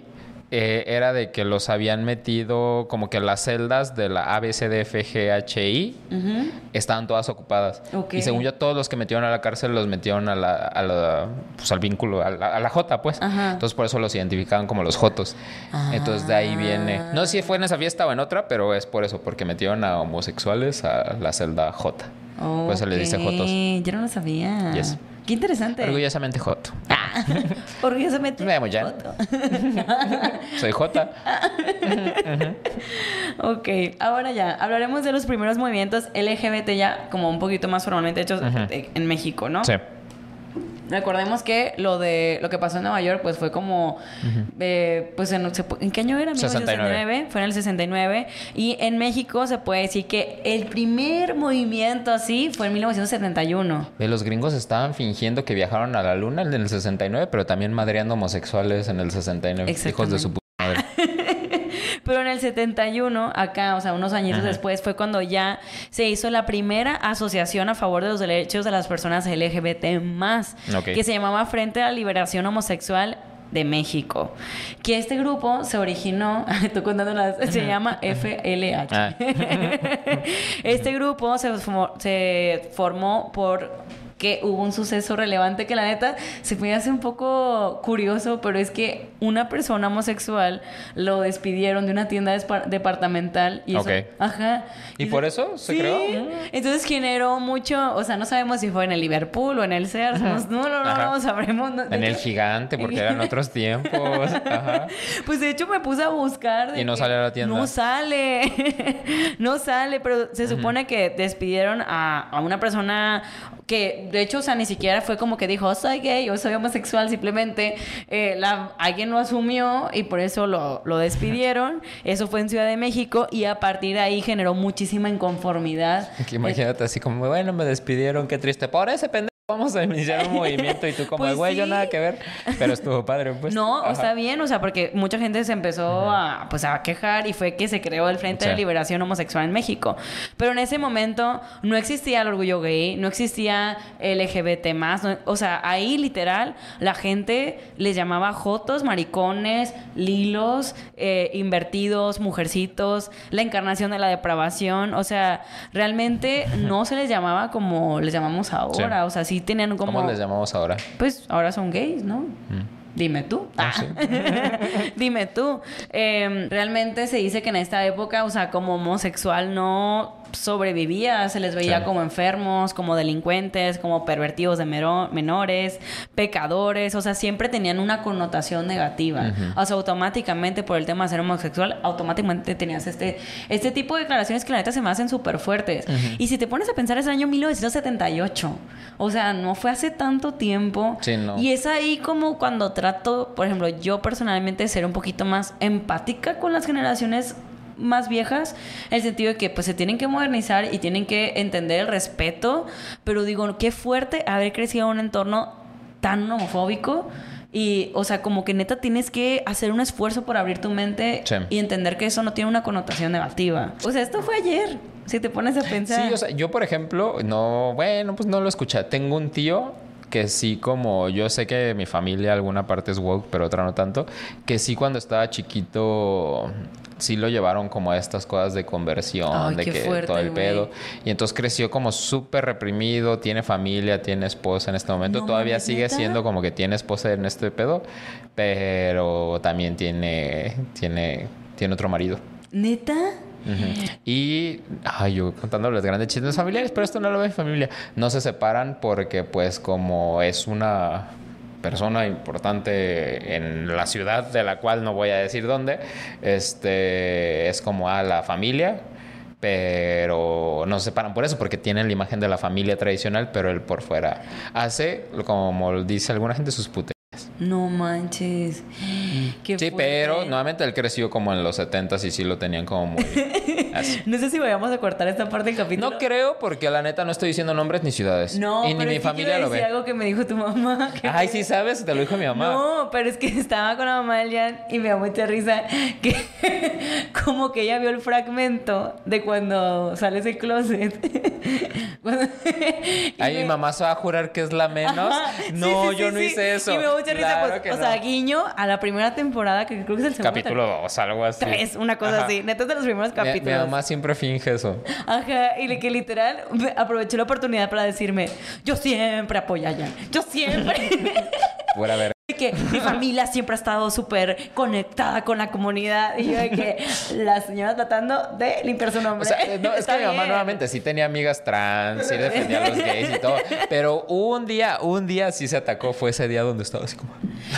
eh, era de que los habían metido como que las celdas de la ABCDFGHI Ujú. estaban todas ocupadas. Y según yo, todos los que metieron a la cárcel los metieron a la, a la- pues al vínculo, a la, a la J, pues. Ajá. Entonces por eso los identificaban como los Jotos. Entonces de ahí viene. No sé si fue en esa fiesta o en otra, pero es por eso, porque metieron a homosexuales a la celda J. Por eso le dice Jotos. Yo no lo sabía. Yes. Qué interesante. Orgullosamente Joto. Ah, orgullosamente. Me llamo Jan. Joto. Soy J. ok, ahora ya, hablaremos de los primeros movimientos LGBT ya como un poquito más formalmente hechos en México, ¿no? Sí. Recordemos que lo de lo que pasó en Nueva York pues fue como eh, pues en, ¿en qué año era? 69. 1969, fue en el 69 y en México se puede decir que el primer movimiento así fue en 1971. De los gringos estaban fingiendo que viajaron a la luna en el 69, pero también madreando homosexuales en el 69. Hijos de su puta madre. Pero en el 71, acá, o sea, unos añitos Ajá. después, fue cuando ya se hizo la primera asociación a favor de los derechos de las personas LGBT más, que se llamaba Frente a la Liberación Homosexual de México. Que este grupo se originó, estoy contando las, se llama FLH. Ah. este grupo se, se formó por que hubo un suceso relevante que la neta se me hace un poco curioso, pero es que una persona homosexual lo despidieron de una tienda departamental y eso, ajá. ¿Y por eso se Sí. creó? Entonces generó mucho, o sea, no sabemos si fue en el Liverpool o en el Sears, no, no, no, Ajá. no sabremos. no- En el gigante, porque eran otros tiempos. Ajá. Pues de hecho me puse a buscar. de Y no que sale a la tienda. No sale. no sale, pero se supone que despidieron a, a una persona que, de hecho, o sea, ni siquiera fue como que dijo, soy gay o soy homosexual, simplemente eh, la, alguien lo asumió y por eso lo, lo despidieron. Eso fue en Ciudad de México y a partir de ahí generó muchísima inconformidad. Que imagínate así como, bueno, me despidieron, qué triste. Por ese pendejo vamos a iniciar un movimiento y tú como, Pues güey, yo sí. nada que ver. Pero estuvo padre, pues. No, Ajá. está bien, o sea, porque mucha gente se empezó a, pues, a quejar y fue que se creó el Frente de. Liberación Homosexual en México. Pero en ese momento no existía el orgullo gay, no existía LGBT más, no- o sea, ahí literal la gente les llamaba jotos, maricones, lilos, eh, invertidos, mujercitos, la encarnación de la depravación, o sea, realmente no se les llamaba como les llamamos ahora, Sí. o sea, sí tenían como... ¿Cómo les llamamos ahora? Pues ahora son gays, ¿no? Dime tú. Ah, Ah. Dime tú. Eh, realmente se dice que en esta época, o sea, como homosexual no sobrevivía, se les veía como enfermos, como delincuentes, como pervertidos de menores, pecadores, o sea, siempre tenían una connotación negativa. O sea, automáticamente por el tema de ser homosexual, automáticamente tenías este, este tipo de declaraciones que la neta se me hacen súper fuertes. Y si te pones a pensar, es el año 1978. O sea, no fue hace tanto tiempo. Sí, no. Y es ahí como cuando trato, por ejemplo, yo personalmente ser un poquito más empática con las generaciones más viejas, en el sentido de que pues se tienen que modernizar y tienen que entender el respeto, pero digo, qué fuerte haber crecido en un entorno tan homofóbico y, o sea, como que neta tienes que hacer un esfuerzo por abrir tu mente Sí. y entender que eso no tiene una connotación negativa. O sea, esto fue ayer, si te pones a pensar. Sí, o sea, yo por ejemplo, no, bueno, pues no lo escuché. Tengo un tío que sí, como yo sé que mi familia alguna parte es woke, pero otra no tanto, que sí cuando estaba chiquito sí lo llevaron como a estas cosas de conversión, Ay, de que fuerte, todo el pedo. Y entonces creció como súper reprimido, tiene familia, tiene esposa en este momento. No Todavía sigue ¿neta? siendo como que tiene esposa en este pedo, pero también tiene, tiene, tiene otro marido. ¿Neta? Y, ay, yo contando los grandes chismes familiares, pero esto no lo ve mi familia. No se separan porque, pues, como es una persona importante en la ciudad, de la cual no voy a decir dónde, este, es como a la familia, pero no se separan por eso, porque tienen la imagen de la familia tradicional, pero él por fuera hace, como dice alguna gente, sus puterías. No manches. Sí, fuerte. pero nuevamente él creció como en los 70s y sí lo tenían como muy así. No sé si vayamos a cortar esta parte del capítulo. No creo porque la neta no estoy diciendo nombres ni ciudades. No, y ni pero mi familia lo ve. algo que me dijo tu mamá. Ay, sí sabes, te lo dijo mi mamá. No, pero es que estaba con la mamá del Jan y me da mucha risa que como que ella vio el fragmento de cuando sales del closet. Cuando- Ay, me- mi mamá se va a jurar que es la menos. Ajá, no, sí, yo no hice eso. Y me da mucha risa, Claro pues, o no. sea, guiño a la primera temporada, que creo que es el segundo. Capítulo 2, algo así. Tres, una cosa Ajá. así. Neta de los primeros Mi, capítulos. mamá siempre finge eso. Ajá, y que literal aproveché la oportunidad para decirme, yo siempre apoyo a Jan, yo siempre. Fuera ver. Que mi familia siempre ha estado súper conectada con la comunidad. Y yo de que la señora tratando de limpiar su nombre. O sea, eh, no, es que mi mamá nuevamente sí tenía amigas trans, sí defendía a los gays y todo. Pero un día, un día sí se atacó. Fue ese día donde estaba así como.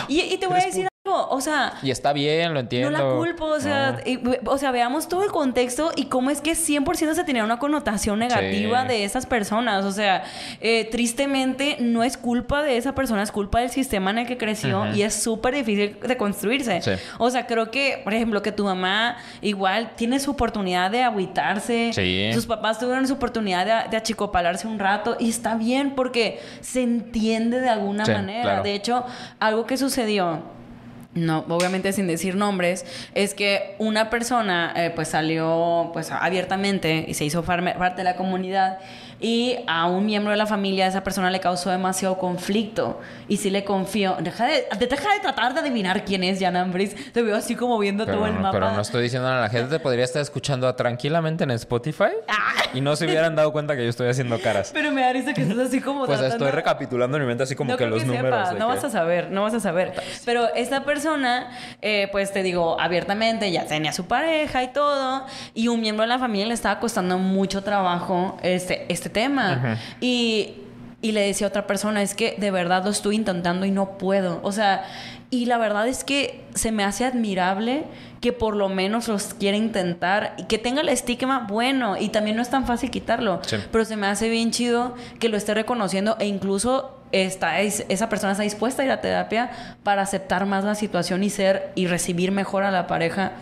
Y, y te voy a decir algo, o sea, Y está bien, lo entiendo. No la culpo, o sea, No. y- o sea, veamos todo el contexto y cómo es que 100% se tenía una connotación negativa Sí. de esas personas. O sea, eh, tristemente no es culpa de esa persona, es culpa del sistema en el que creció y es súper difícil de construirse. Sí. O sea, creo que, por ejemplo, que tu mamá igual tiene su oportunidad de agüitarse. Sí. Sus papás tuvieron su oportunidad de, de achicopalarse un rato y está bien porque se entiende de alguna manera. claro. De hecho, algo que sucedió no, obviamente sin decir nombres, es que una persona eh, pues salió pues abiertamente y se hizo parte de la comunidad y a un miembro de la familia esa persona le causó demasiado conflicto y sí le confío. Deja de, deja de tratar de adivinar quién es Jan Ambris. Te veo así como viendo todo el mapa. Pero no estoy diciendo nada. La gente podría estar escuchando tranquilamente en Spotify y no se hubieran dado cuenta que yo estoy haciendo caras. Pero me da risa que estás así como. Pues estoy recapitulando en mi mente así como que los números. No vas a saber, no vas a saber. Pero esta persona, eh, pues te digo, abiertamente ya tenía su pareja y todo. Y un miembro de la familia le estaba costando mucho trabajo este, este tema. Y y le decía a otra persona, es que de verdad lo estoy intentando y no puedo. O sea, y la verdad es que se me hace admirable que por lo menos los quiera intentar y que tenga el estigma bueno y también no es tan fácil quitarlo. Pero se me hace bien chido que lo esté reconociendo e incluso está, esa persona está dispuesta a ir a terapia para aceptar más la situación y ser y recibir mejor a la pareja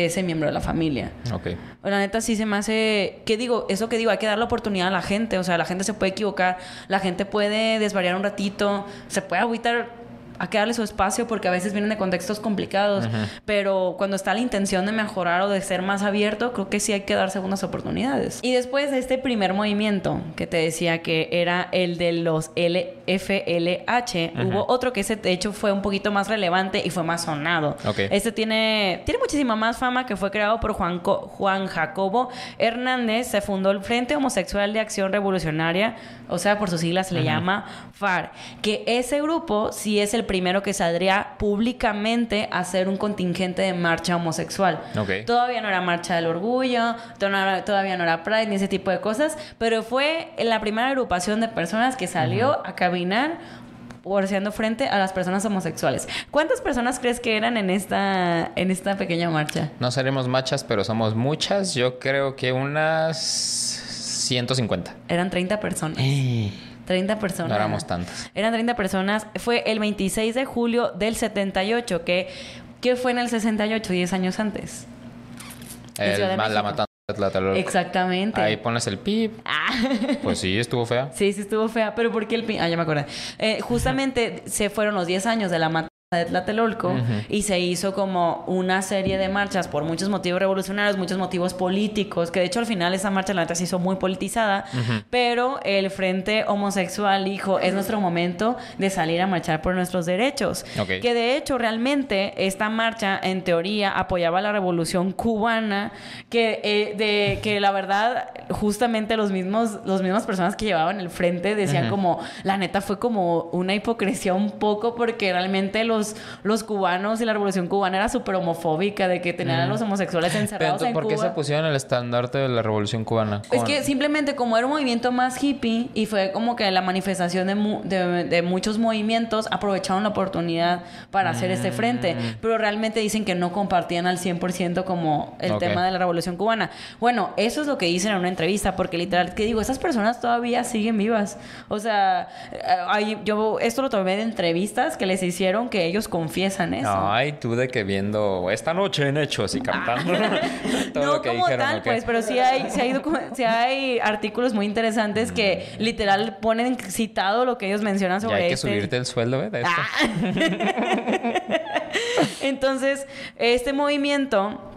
de ese miembro de la familia. Ok. La neta sí se me hace... ¿Qué digo? Eso que digo, hay que dar la oportunidad a la gente. O sea, la gente se puede equivocar, la gente puede desvariar un ratito, se puede agüitar a que darle su espacio porque a veces vienen de contextos complicados, pero cuando está la intención de mejorar o de ser más abierto, creo que sí hay que dar segundas oportunidades. Y después de este primer movimiento que te decía que era el de los LFLH, hubo otro que ese de hecho fue un poquito más relevante y fue más sonado. Este tiene, tiene muchísima más fama que fue creado por Juan, Juan Jacobo Hernández, se fundó el Frente Homosexual de Acción Revolucionaria, o sea, por sus siglas se le llama FAR, que ese grupo sí es el primero que saldría públicamente a hacer un contingente de marcha homosexual. Todavía no era marcha del orgullo, todavía no era Pride ni ese tipo de cosas, pero fue la primera agrupación de personas que salió a caminar haciendo frente a las personas homosexuales. ¿Cuántas personas crees que eran en esta, en esta pequeña marcha? No seremos machas, pero somos muchas. Yo creo que unas 150. Eran 30 personas. Eh. 30 personas. No éramos tantas. Eran 30 personas. Fue el 26 de julio del 78, que ¿qué fue en el 68, 10 años antes? El, la matanza de Tlatelolco. Exactamente. Ahí pones el pip. Ah. Pues sí, estuvo fea. Sí, sí estuvo fea. Pero ¿por qué el pip? Ah, ya me acordé. Eh, justamente se fueron los 10 años de la matanza de Tlatelolco y se hizo como una serie de marchas por muchos motivos revolucionarios, muchos motivos políticos, que de hecho al final esa marcha la neta se hizo muy politizada, pero el Frente Homosexual dijo, es nuestro momento de salir a marchar por nuestros derechos. Que de hecho realmente esta marcha en teoría apoyaba la revolución cubana, que, eh, de, que la verdad justamente los mismos, los mismas personas que llevaban el frente decían como, la neta fue como una hipocresía un poco porque realmente los los, cubanos y la revolución cubana era súper homofóbica, de que tenían a los homosexuales encerrados Pero, en ¿Por qué se pusieron el estandarte de la revolución cubana? Es que simplemente como era un movimiento más hippie y fue como que la manifestación de, de, muchos movimientos, aprovecharon la oportunidad para hacer este frente. Mm. Pero realmente dicen que no compartían al 100% como el tema de la revolución cubana. Bueno, eso es lo que dicen en una entrevista, porque literal, que digo, esas personas todavía siguen vivas. O sea, eh, yo esto lo tomé de entrevistas que les hicieron que ellos confiesan eso. Ay, tú de que viendo esta noche en Hechos y cantando no como tal, pues, pero sí hay, sí hay, sí hay artículos muy interesantes que mm. literal ponen citado lo que ellos mencionan sobre y hay que este subirte el sueldo, ¿eh? Ah. Entonces, este movimiento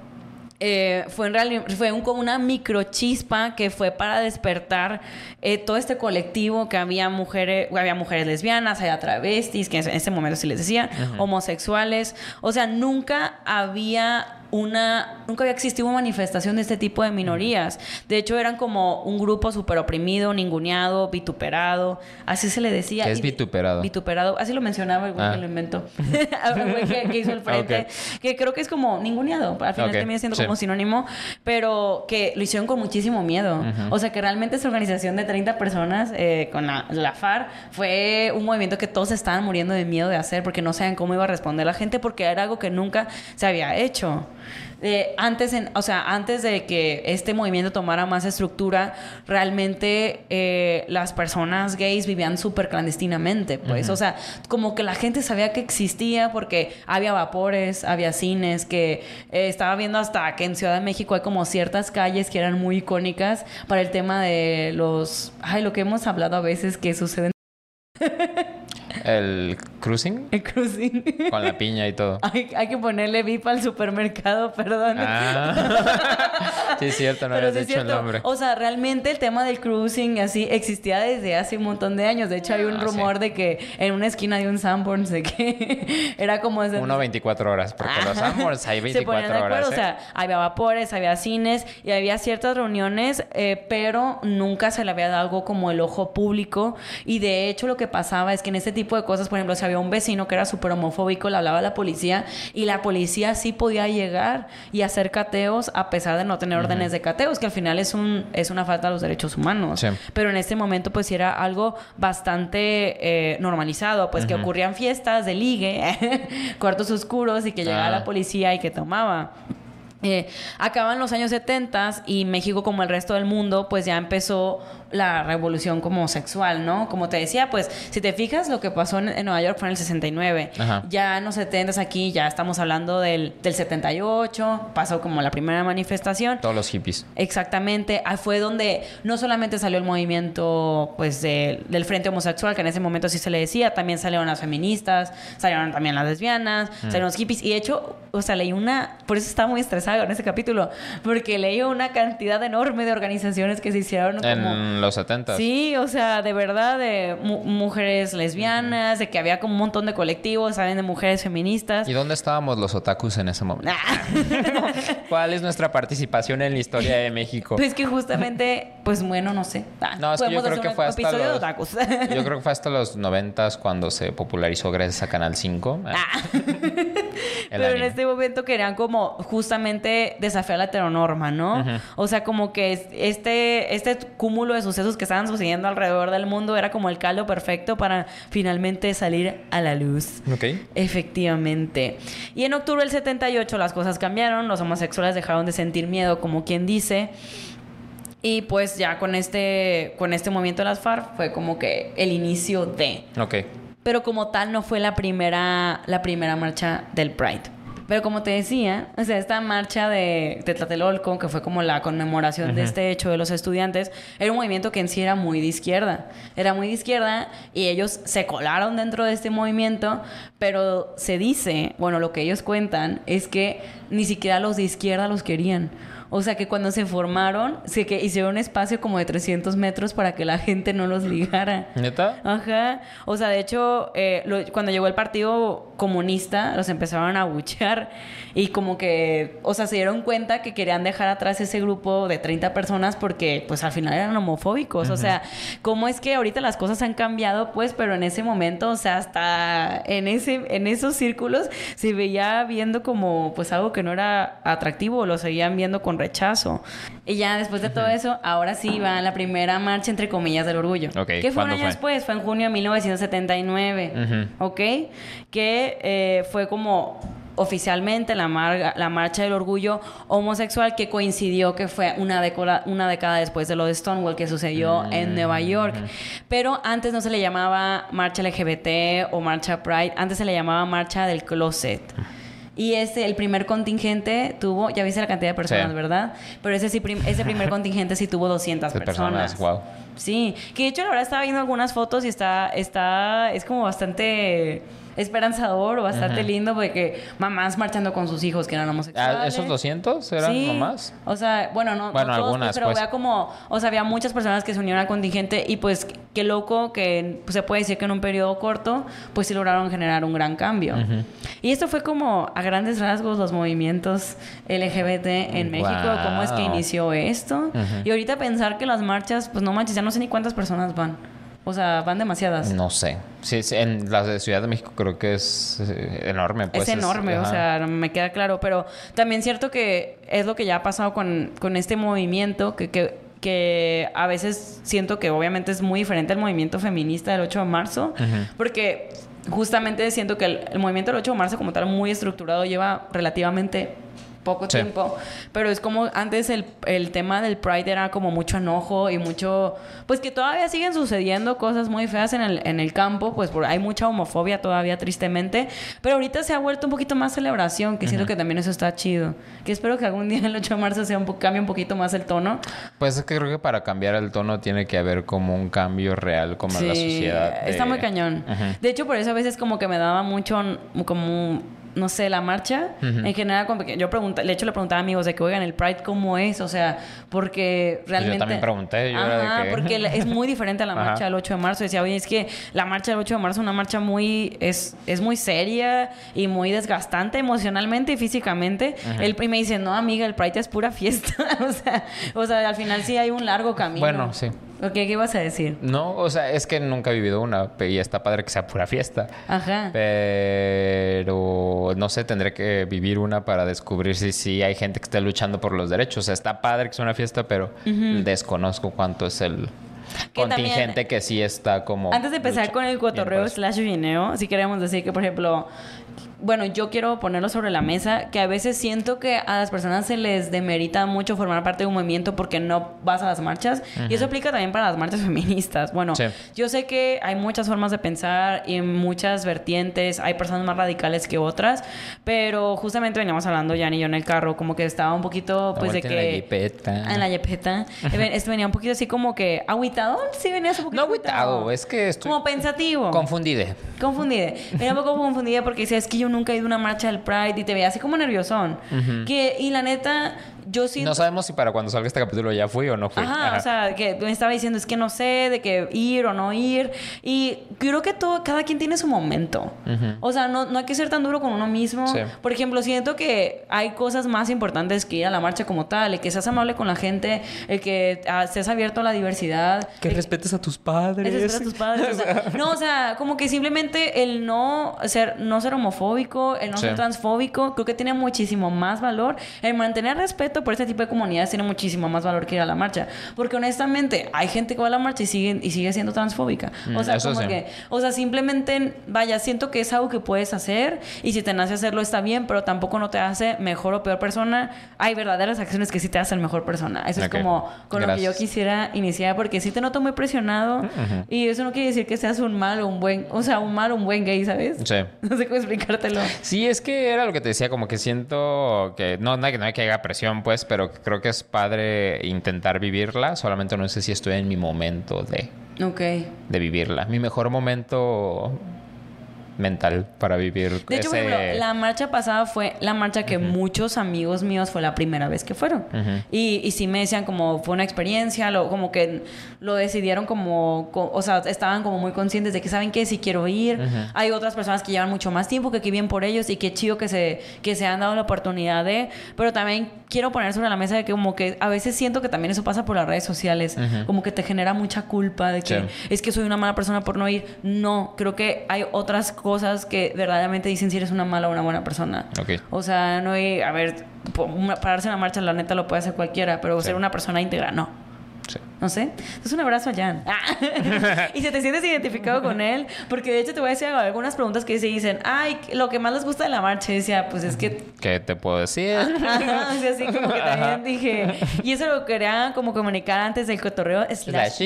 eh, fue en realidad fue un, como una microchispa que fue para despertar eh, todo este colectivo que había mujeres había mujeres lesbianas había travestis que en ese momento sí les decían homosexuales. O sea nunca había una, nunca había existido una manifestación de este tipo de minorías. De hecho, eran como un grupo súper oprimido, ninguneado, vituperado, así se le decía. ¿Qué es vituperado? Vituperado, así lo mencionaba el güey que ah. lo inventó, que, hizo el frente, que creo que es como ninguneado, al final termina siendo como sinónimo, pero que lo hicieron con muchísimo miedo. O sea, que realmente esa organización de 30 personas eh, con la, la FAR fue un movimiento que todos estaban muriendo de miedo de hacer porque no sabían cómo iba a responder la gente porque era algo que nunca se había hecho antes, en, o sea, antes de que este movimiento tomara más estructura, realmente eh, las personas gays vivían súper clandestinamente, pues. O sea, como que la gente sabía que existía porque había vapores, había cines, que eh, estaba viendo hasta que en Ciudad de México hay como ciertas calles que eran muy icónicas para el tema de los. Ay, lo que hemos hablado a veces que suceden. El cruising El cruising. con la piña y todo. Hay, hay que ponerle VIP al supermercado, perdón. Ah. sí, es cierto, no habías sí dicho el nombre. O sea, realmente el tema del cruising así existía desde hace un montón de años. De hecho, hay un Ah, rumor sí. de que en una esquina de un Sanborns de que era como ese Uno 24 horas, porque los. Sanborns hay Se ponían 24 de acuerdo, horas. O ¿eh? sea, había vapores, había cines y había ciertas reuniones, eh, pero nunca se le había dado algo como el ojo público. Y de hecho, lo que pasaba es que en este tipo de cosas, por ejemplo, si había un vecino que era súper homofóbico, le hablaba a la policía y la policía sí podía llegar y hacer cateos a pesar de no tener órdenes de cateos, que al final es, un, es una falta de los derechos humanos. Sí. Pero en este momento, pues sí era algo bastante eh, normalizado, pues que ocurrían fiestas de ligue, cuartos oscuros y que llegaba Ah. la policía y que tomaba. Eh, acaban los años 70 y México, como el resto del mundo, pues ya empezó la revolución como sexual, ¿no? Como te decía, pues si te fijas, lo que pasó en, en Nueva York fue en el 69. Ajá. Ya en los 70 aquí, ya estamos hablando del, del 78, pasó como la primera manifestación. Todos los hippies. Exactamente, ahí fue donde no solamente salió el movimiento pues de- del frente homosexual, que en ese momento sí se le decía, también salieron las feministas, salieron también las lesbianas, salieron los hippies, y de hecho, o sea, leí una, por eso estaba muy estresada en ese capítulo, porque leí una cantidad enorme de organizaciones que se hicieron como... En los 70. Sí, o sea, de verdad, de mu- mujeres lesbianas, de que había como un montón de colectivos, ¿saben? De mujeres feministas. ¿Y dónde estábamos los otakus en ese momento? ¿Cuál es nuestra participación en la historia de México? Pues que justamente, pues bueno, no sé. Ah, No, es que yo creo que fue hasta de los... otakus. Yo creo que fue hasta los 90 cuando se popularizó gracias a Canal 5. Ah. Pero en este momento querían como justamente desafiar la heteronorma, ¿no? O sea, como que es- este, este cúmulo de sucesos que estaban sucediendo alrededor del mundo era como el caldo perfecto para finalmente salir a la luz. Ok. Efectivamente. Y en octubre del 78 las cosas cambiaron, los homosexuales dejaron de sentir miedo, como quien dice. Y pues ya con este, con este movimiento de las FARC fue como que el inicio de Ok. pero como tal no fue la primera, la primera marcha del Pride. Pero como te decía, o sea, esta marcha de, de Tlatelolco, que fue como la conmemoración de este hecho de los estudiantes, era un movimiento que en sí era muy de izquierda. Era muy de izquierda y ellos se colaron dentro de este movimiento, pero se dice, bueno, lo que ellos cuentan es que ni siquiera los de izquierda los querían. O sea que cuando se formaron, se que hicieron un espacio como de 300 metros para que la gente no los ligara. ¿Neta? Ajá. O sea, de hecho, eh, lo- cuando llegó el Partido Comunista, los empezaron a buchear y como que, o sea, se dieron cuenta que querían dejar atrás ese grupo de 30 personas porque, pues, al final eran homofóbicos. O sea, ¿cómo es que ahorita las cosas han cambiado? Pues, pero en ese momento, o sea, hasta en, ese, en esos círculos se veía viendo como, pues, algo que no era atractivo, lo seguían viendo con rechazo. Y ya después de todo eso, ahora sí va la primera marcha, entre comillas, del orgullo. Ok, ¿Qué fue un ¿cuándo año fue? después? Fue en junio de 1979. Ujú. ¿Ok? Que eh, fue como oficialmente la, mar- la marcha del orgullo homosexual que coincidió que fue una, década una década después de lo de Stonewall que sucedió en Nueva York. Pero antes no se le llamaba marcha LGBT o marcha Pride, antes se le llamaba marcha del closet. Y ese, el primer contingente tuvo, ya viste la cantidad de personas, Sí. ¿verdad? Pero ese, sí, prim- ese primer contingente sí tuvo 200 De personas. personas, wow. Sí, que de hecho la verdad estaba viendo algunas fotos y está, está, es como bastante esperanzador o bastante lindo porque mamás marchando con sus hijos que eran homosexuales. Ah, ¿Esos 200 eran Sí. mamás? O sea, bueno, no, Bueno, no todos, algunas, pero pues. había como, o sea, había muchas personas que se unieron al contingente y pues qué loco que pues, se puede decir que en un periodo corto pues sí lograron generar un gran cambio. Y esto fue como a grandes rasgos los movimientos LGBT en México, cómo es que inició esto. Y ahorita pensar que las marchas, pues no manches, ya no sé ni cuántas personas van. O sea, van demasiadas. No sé. Sí, sí, en la de Ciudad de México creo que es eh, enorme. Pues, es enorme, o sea, me queda claro, pero también cierto que es lo que ya ha pasado con, con este movimiento, que, que, que a veces siento que obviamente es muy diferente al movimiento feminista del 8 de marzo, porque justamente siento que el, el movimiento del 8 de marzo como tal muy estructurado lleva relativamente poco Sí. tiempo, pero es como antes el, el tema del Pride era como mucho enojo y mucho, pues que todavía siguen sucediendo cosas muy feas en el, en el campo, pues por, hay mucha homofobia todavía tristemente, pero ahorita se ha vuelto un poquito más celebración, que siento que también eso está chido, que espero que algún día el 8 de marzo sea un cambie un poquito más el tono. Pues es que creo que para cambiar el tono tiene que haber como un cambio real como en la sociedad. de- Está muy cañón. De hecho, por eso a veces como que me daba mucho, como, no sé, la marcha. En general, yo pregunta, de hecho le preguntaba a amigos de que, oigan, el Pride, ¿cómo es? O sea, porque realmente... Pues también pregunté, yo era de Ajá, que- porque es muy diferente a la marcha del 8 de marzo. Decía, oye, es que la marcha del 8 de marzo es una marcha muy... Es, es muy seria y muy desgastante emocionalmente y físicamente. El, y me dice, no, amiga, el Pride es pura fiesta. o, sea, o sea, al final sí hay un largo camino. Bueno, sí. Ok, ¿qué ibas a decir? No, o sea, es que nunca he vivido una y está padre que sea pura fiesta. Ajá. Pero no sé, tendré que vivir una para descubrir si sí hay gente que esté luchando por los derechos. O sea, está padre que sea una fiesta, pero desconozco cuánto es el Que contingente también- que sí está como. Antes de empezar con el cotorreo slash vineo, si queremos decir que, por ejemplo, bueno, yo quiero ponerlo sobre la mesa, que a veces siento que a las personas se les demerita mucho formar parte de un movimiento porque no vas a las marchas. Y eso aplica también para las marchas feministas. Bueno, Sí. yo sé que hay muchas formas de pensar y muchas vertientes, hay personas más radicales que otras, pero justamente veníamos hablando, Jan y yo en el carro, como que estaba un poquito, pues de vuelta en la que... jipeta. En la jepeta. Este venía un poquito así como que agüitado. Sí, venía un poquito No agüitado, es que estoy Como pensativo. confundida. Confundida. Venía un poco confundida porque decía, es que yo nunca he ido a una marcha del Pride y te veía así como nerviosón. que, y la neta, yo siento... No sabemos si para cuando salga este capítulo ya fui o no fui. Ajá, Ajá. o sea, que me estaba diciendo, es que no sé de que ir o no ir. Y creo que todo, cada quien tiene su momento. O sea, no, no hay que ser tan duro con uno mismo. Sí. Por ejemplo, siento que hay cosas más importantes que ir a la marcha como tal. El que seas amable con la gente, el que ah, seas abierto a la diversidad. Que el- respetes a tus padres. es respetar a tus padres. o sea, no, o sea, como que simplemente el no ser, no ser homofóbico, el no Sí. ser transfóbico, creo que tiene muchísimo más valor. El mantener respeto por este tipo de comunidades tiene muchísimo más valor que ir a la marcha. Porque honestamente, hay gente que va a la marcha y sigue, y sigue siendo transfóbica. o Mm, sea, eso como sí. que, o sea, simplemente, vaya, siento que es algo que puedes hacer y si te nace hacerlo está bien, pero tampoco no te hace mejor o peor persona. Hay verdaderas acciones que sí te hacen mejor persona. Eso Ok. es como con lo que yo Gracias. quisiera iniciar porque sí te noto muy presionado y eso no quiere decir que seas un mal o un buen, o sea, un mal o un buen gay, ¿sabes? Sí. No sé cómo explicártelo. Sí, es que era lo que te decía, como que siento que no, no, hay que- no hay que haya presión, pues, pero creo que es padre intentar vivirla, solamente no sé si estoy en mi momento de, de vivirla. Mi mejor momento mental para vivir De hecho, por ese... ejemplo, la marcha pasada fue la marcha que muchos amigos míos fue la primera vez que fueron. y, y sí me decían como fue una experiencia, lo, como que lo decidieron como, co- o sea, estaban como muy conscientes de que saben que si quiero ir. Hay otras personas que llevan mucho más tiempo, que qué bien por ellos y qué chido que se, que se han dado la oportunidad de, pero también quiero poner sobre la mesa de que como que a veces siento que también eso pasa por las redes sociales, como que te genera mucha culpa de que Sí. es que soy una mala persona por no ir. No, creo que hay otras cosas que verdaderamente dicen si eres una mala o una buena persona. O sea, no hay, a ver, pararse en la marcha, la neta lo puede hacer cualquiera, pero ser una persona íntegra, no. No sé. Entonces, un abrazo a Jan. y si te sientes identificado con él, porque de hecho te voy a decir algunas preguntas que se dicen, ay, lo que más les gusta de la marcha. Y decía, pues es que ¿Qué te puedo decir? Ajá, o sea, así como que también dije. Y eso lo quería como comunicar antes del cotorreo. Slash Slash.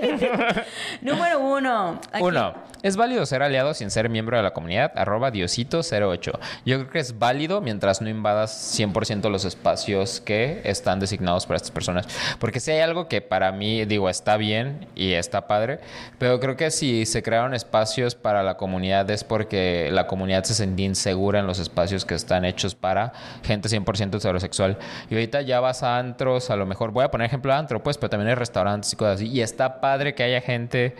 Número uno. Aquí- Uno, ¿es válido ser aliado sin ser miembro de la comunidad? Arroba Diosito08. Yo creo que es válido mientras no invadas 100% los espacios que están designados para estas personas. Porque si hay algo que para mí, digo, está bien y está padre, pero creo que si se crearon espacios para la comunidad es porque la comunidad se sentía insegura en los espacios que están hechos para gente 100% heterosexual. Y ahorita ya vas a antros, a lo mejor, voy a poner ejemplo de antro, pues, pero también hay restaurantes y cosas así. Y está padre que haya gente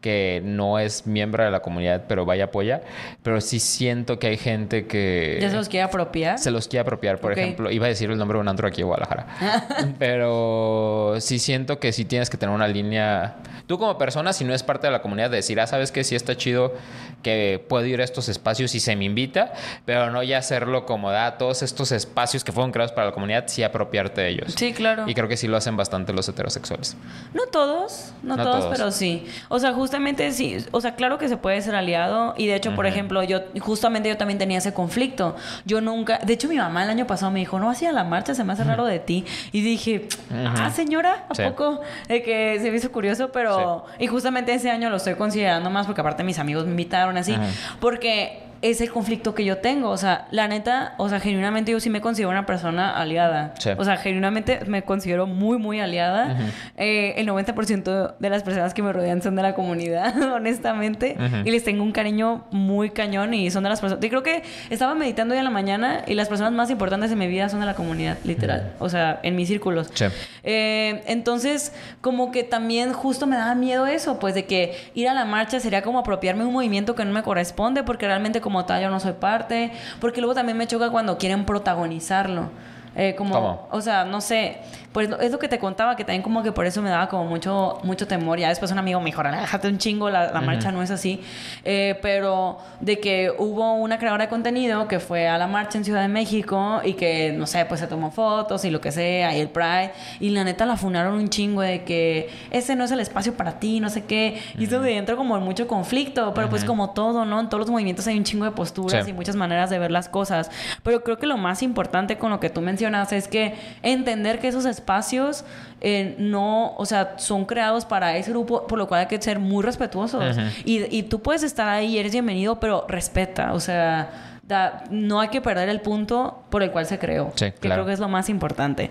que no es miembro de la comunidad, pero vaya apoya. Pero sí siento que hay gente que ¿Ya se los quiere apropiar? se los quiere apropiar. Por ejemplo, iba a decir el nombre de un antro aquí en Guadalajara. pero sí siento que sí tienes que tener una línea. Tú como persona, si no es parte de la comunidad, de decir, ah, sabes que sí está chido que puedo ir a estos espacios y se me invita, pero no ya hacerlo como, ah, todos estos espacios que fueron creados para la comunidad, sí apropiarte de ellos. Sí, claro. Y creo que sí lo hacen bastante los heterosexuales. No todos. No, No todos, todos. pero sí. O sea, justamente sí. O sea, claro que se puede ser aliado. Y de hecho, por ejemplo, yo justamente yo también tenía ese conflicto. Yo nunca. De hecho, mi mamá el año pasado me dijo, no hacía la marcha, se me hace raro de ti. Y dije, ah, señora, ¿a Sí. poco? De que se me hizo curioso, pero. Y justamente ese año lo estoy considerando más porque aparte mis amigos me invitaron así. Porque. Es el conflicto que yo tengo. O sea, la neta, o sea, genuinamente yo sí me considero una persona aliada. Sí. O sea, genuinamente me considero muy, muy aliada. Eh, el 90% de las personas que me rodean son de la comunidad, honestamente. Y les tengo un cariño muy cañón y son de las personas... Y creo que estaba meditando hoy en la mañana y las personas más importantes en mi vida son de la comunidad, literal. O sea, en mis círculos. Sí. Eh, entonces, como que también justo me daba miedo eso, pues de que ir a la marcha sería como apropiarme de un movimiento que no me corresponde, porque realmente como tal yo no soy parte, porque luego también me choca cuando quieren protagonizarlo. Eh, como, ¿Cómo? o sea, no sé, pues es lo que te contaba, que también como que por eso me daba como mucho, mucho temor. Ya después un amigo me dijo, déjate un chingo, la, la marcha no es así. Eh, pero de que hubo una creadora de contenido que fue a la marcha en Ciudad de México y que, no sé, pues se tomó fotos y lo que sea, y el Pride, y la neta la funaron un chingo de que ese no es el espacio para ti, no sé qué. Y eso de entra como en mucho conflicto, pero pues como todo, ¿no? En todos los movimientos hay un chingo de posturas Sí. y muchas maneras de ver las cosas. Pero creo que lo más importante con lo que tú mencionas es que entender que esos espacios eh, no, o sea, son creados para ese grupo, por lo cual hay que ser muy respetuosos. y, y tú puedes estar ahí, eres bienvenido, pero respeta, o sea... da- no hay que perder el punto por el cual se creó. Sí, que claro. creo que es lo más importante.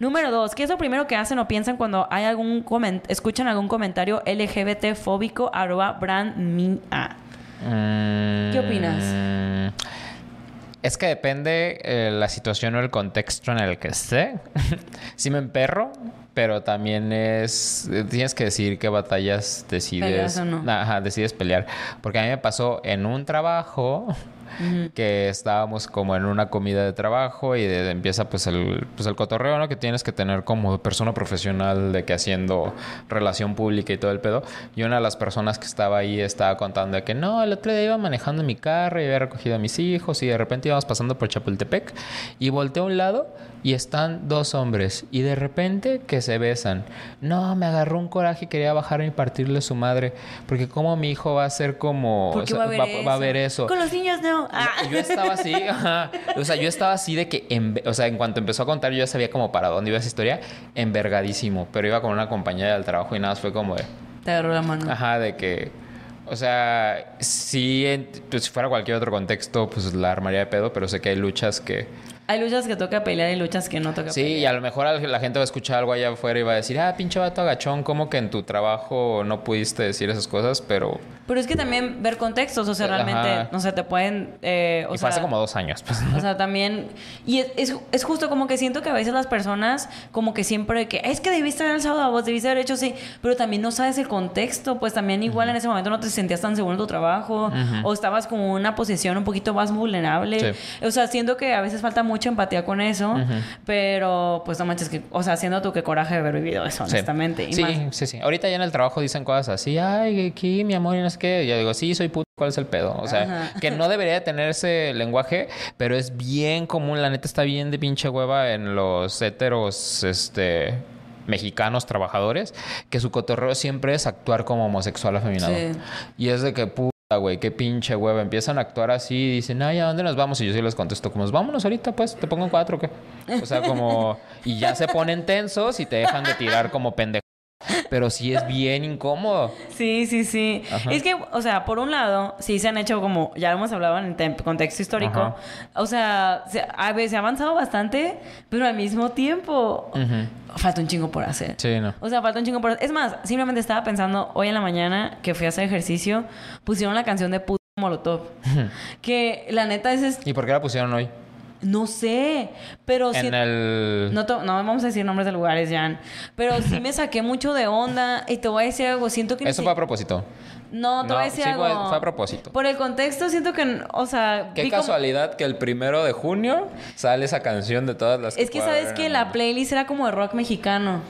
Número dos, ¿qué es lo primero que hacen o piensan cuando hay algún escuchan algún comentario LGBT fóbico arroba brand mia? ¿Qué opinas? Es que depende eh, la situación o el contexto en el que esté. sí me emperro, pero también es... eh, Tienes que decidir qué batallas decides... ¿Peleas o no? Ajá, decides pelear. Porque a mí me pasó en un trabajo que estábamos como en una comida de trabajo y de- empieza pues el, pues el cotorreo, ¿no? Que tienes que tener como persona profesional de que haciendo relación pública y todo el pedo. Y una de las personas que estaba ahí estaba contando de que no, el otro día iba manejando mi carro y había recogido a mis hijos y de repente íbamos pasando por Chapultepec y volteé a un lado y están dos hombres y de repente que se besan. No, me agarró un coraje y quería bajar y partirle su madre porque como mi hijo va a ser como... ¿Por o sea, va a ver eso? va a ver eso. Con los niños no. Ah. Yo estaba así, ajá. O sea, yo estaba así de que, en- o sea, en cuanto empezó a contar, yo ya sabía como para dónde iba esa historia, envergadísimo. Pero iba con una compañera del trabajo y nada más fue como de, Te agarró la mano. ajá, de que, o sea, sí, en- pues, si fuera cualquier otro contexto, pues la armaría de pedo, pero sé que hay luchas que, Hay luchas que toca pelear y luchas que no toca sí, y pelear. a lo mejor la gente va a escuchar algo allá afuera y va a decir, ah, pinche vato agachón, como que en tu trabajo no pudiste decir esas cosas, pero, Pero es que también ver contextos, o sea, Ajá. realmente, no sé, te pueden... eh, o y sea, hace como dos años, pues. O sea, también... Y es, es, es justo como que siento que a veces las personas como que siempre que... Es que debiste haber alzado la voz, debiste haber hecho sí. Pero también no sabes el contexto. Pues también igual en ese momento no te sentías tan seguro en tu trabajo. O estabas como en una posición un poquito más vulnerable. Sí. O sea, siento que a veces falta mucha empatía con eso. Pero pues no manches que... O sea, siendo tú que coraje de haber vivido eso, Sí. honestamente. Y Sí, más- sí, sí. Ahorita ya en el trabajo dicen cosas así, ay, aquí mi amor y no sé qué. Y yo digo, sí, soy puto, ¿cuál es el pedo? O sea, Ajá. que no debería de tener ese lenguaje, pero es bien común, la neta está bien de pinche hueva en los heteros, este mexicanos trabajadores que su cotorreo siempre es actuar como homosexual afeminado. Sí. Y es de que güey, qué pinche hueva. Empiezan a actuar así dicen, ay, ¿a dónde nos vamos? Y yo sí les contesto, como, vámonos ahorita, pues, te pongo en cuatro, ¿qué? O sea, como, y ya se ponen tensos y te dejan de tirar como pendejo. Pero sí es bien incómodo. Sí, sí, sí. Ajá. Es que, o sea, por un lado, sí se han hecho como, ya lo hemos hablado en tem- contexto histórico, Ajá. o sea, se, a veces se ha avanzado bastante, pero al mismo tiempo falta un chingo por hacer. Sí, no. O sea, falta un chingo por hacer. Es más, simplemente estaba pensando hoy en la mañana que fui a hacer ejercicio, pusieron la canción de puto Molotov. que la neta es- ¿Y por qué la pusieron hoy? No sé, pero el... no, vamos a decir nombres de lugares, Jan. Pero sí me saqué mucho de onda. Y te voy a decir algo. Siento que... Eso si- fue a propósito. No, te No, voy a decir sí algo. fue- a propósito. Por el contexto, siento que... O sea... Qué como- casualidad que el primero de junio sale esa canción de todas las Es que pueda sabes que la playlist era como de rock mexicano.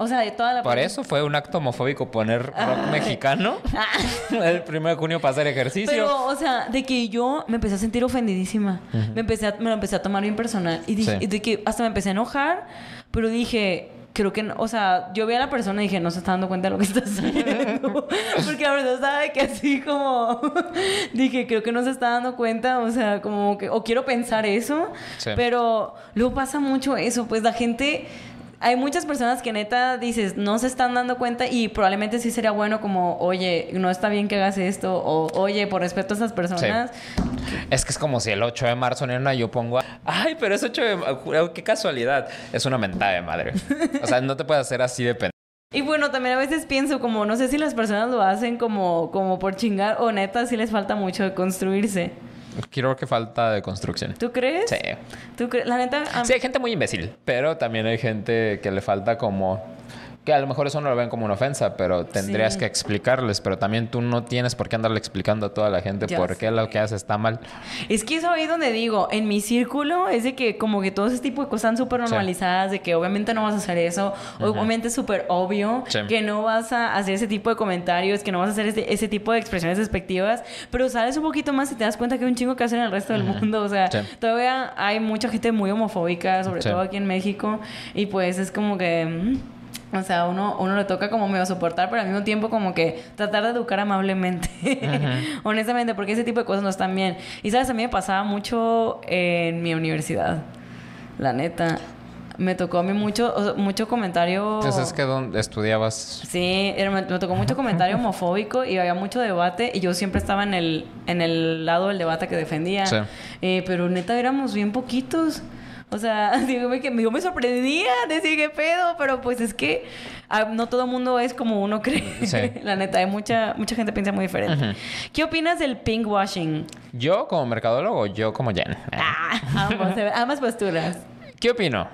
O sea, de toda la... Por eso fue un acto homofóbico poner rock mexicano el primero de junio para hacer ejercicio. Pero, o sea, de que yo me empecé a sentir ofendidísima. me, empecé a- me lo empecé a tomar bien personal. Y dije, Sí. y de que hasta me empecé a enojar. Pero dije, creo que, no- o sea, yo vi a la persona y dije, no se está dando cuenta de lo que está haciendo. Porque la verdad estaba que así como, dije, creo que no se está dando cuenta, o sea, como que, o quiero pensar eso, Sí. pero luego pasa mucho eso, pues la gente... Hay muchas personas que neta dices, no se están dando cuenta y probablemente sí sería bueno como, oye, no está bien que hagas esto, o oye, por respeto a esas personas, Es que es como si el 8 de marzo, nena, yo pongo... Ay, pero es 8 de marzo. Qué casualidad. Es una mentada de madre. O sea, no te puedes hacer así de pendejo. Y bueno, también a veces pienso como, no sé si las personas lo hacen como, como por chingar o neta si les falta mucho de construirse. Creo que falta de construcción. ¿Tú crees? Sí. ¿Tú crees? La neta... Sí, hay gente muy imbécil, pero también hay gente que le falta como... Que a lo mejor eso no lo ven como una ofensa, pero tendrías Sí. que explicarles. Pero también tú no tienes por qué andarle explicando a toda la gente Ya por sé. qué lo que hace está mal. Es que eso ahí donde digo, en mi círculo es de que como que todo ese tipo de cosas están súper Sí. normalizadas, de que obviamente no vas a hacer eso, obviamente es súper obvio Sí. que no vas a hacer ese tipo de comentarios, que no vas a hacer ese, ese tipo de expresiones despectivas, pero sales un poquito más y te das cuenta que hay un chingo que hacer en el resto del mundo, o sea, todavía hay mucha gente muy homofóbica, sobre todo aquí en México, y pues es como que... O sea, uno, uno le toca como medio soportar, pero al mismo tiempo como que tratar de educar amablemente. Honestamente, porque ese tipo de cosas no están bien. Y sabes, a mí me pasaba mucho en mi universidad. La neta. Me tocó a mí mucho, o sea, mucho comentario... Entonces es que donde estudiabas... Sí, era- me, me tocó mucho comentario homofóbico y había mucho debate y yo siempre estaba en el, en el lado del debate que defendía. Sí. Eh, pero neta éramos bien poquitos. O sea, dígame que yo me sorprendía, decir qué pedo, pero pues es que ah, no todo el mundo es como uno cree. Sí. La neta, hay mucha, mucha gente piensa muy diferente. ¿Qué opinas del pink washing? Yo como mercadólogo, yo como Jen. Ah, ambos, ambas posturas. ¿Qué opino?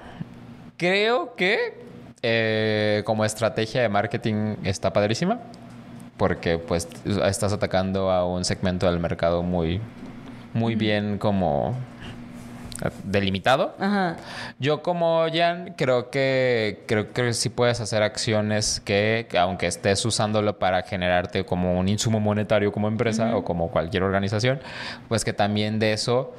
Creo que eh, como estrategia de marketing está padrísima. Porque pues estás atacando a un segmento del mercado muy, muy bien como delimitado. Ajá. Yo como Jan creo que creo que sí puedes hacer acciones que, que aunque estés usándolo para generarte como un insumo monetario como empresa o como cualquier organización, pues que también de eso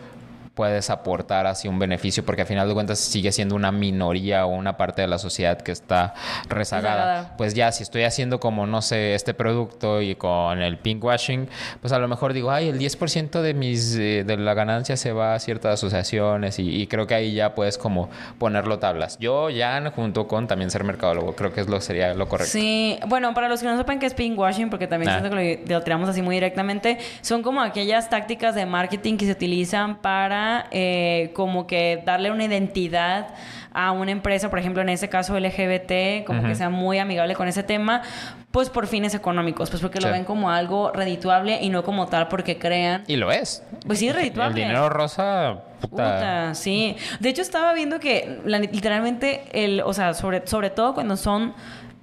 puedes aportar así un beneficio porque al final de cuentas sigue siendo una minoría o una parte de la sociedad que está rezagada. Rezagada. Pues ya si estoy haciendo como no sé este producto y con el pink washing, pues a lo mejor digo, ay, el 10% de mis eh, de la ganancia se va a ciertas asociaciones y, y creo que ahí ya puedes como ponerlo tablas. Yo ya junto con también ser mercadólogo, creo que es lo sería lo correcto. Sí, bueno, para los que no sepan qué es pinkwashing, porque también Ah. siento que lo, lo tiramos así muy directamente, son como aquellas tácticas de marketing que se utilizan para eh, como que darle una identidad a una empresa, por ejemplo, en este caso LGBT, como que sea muy amigable con ese tema, pues por fines económicos, pues porque lo ven como algo redituable y no como tal porque crean. Y lo es. Pues sí, es El redituable. dinero rosa, puta. Puta, sí. De hecho, estaba viendo que literalmente, el, o sea, sobre, sobre todo cuando son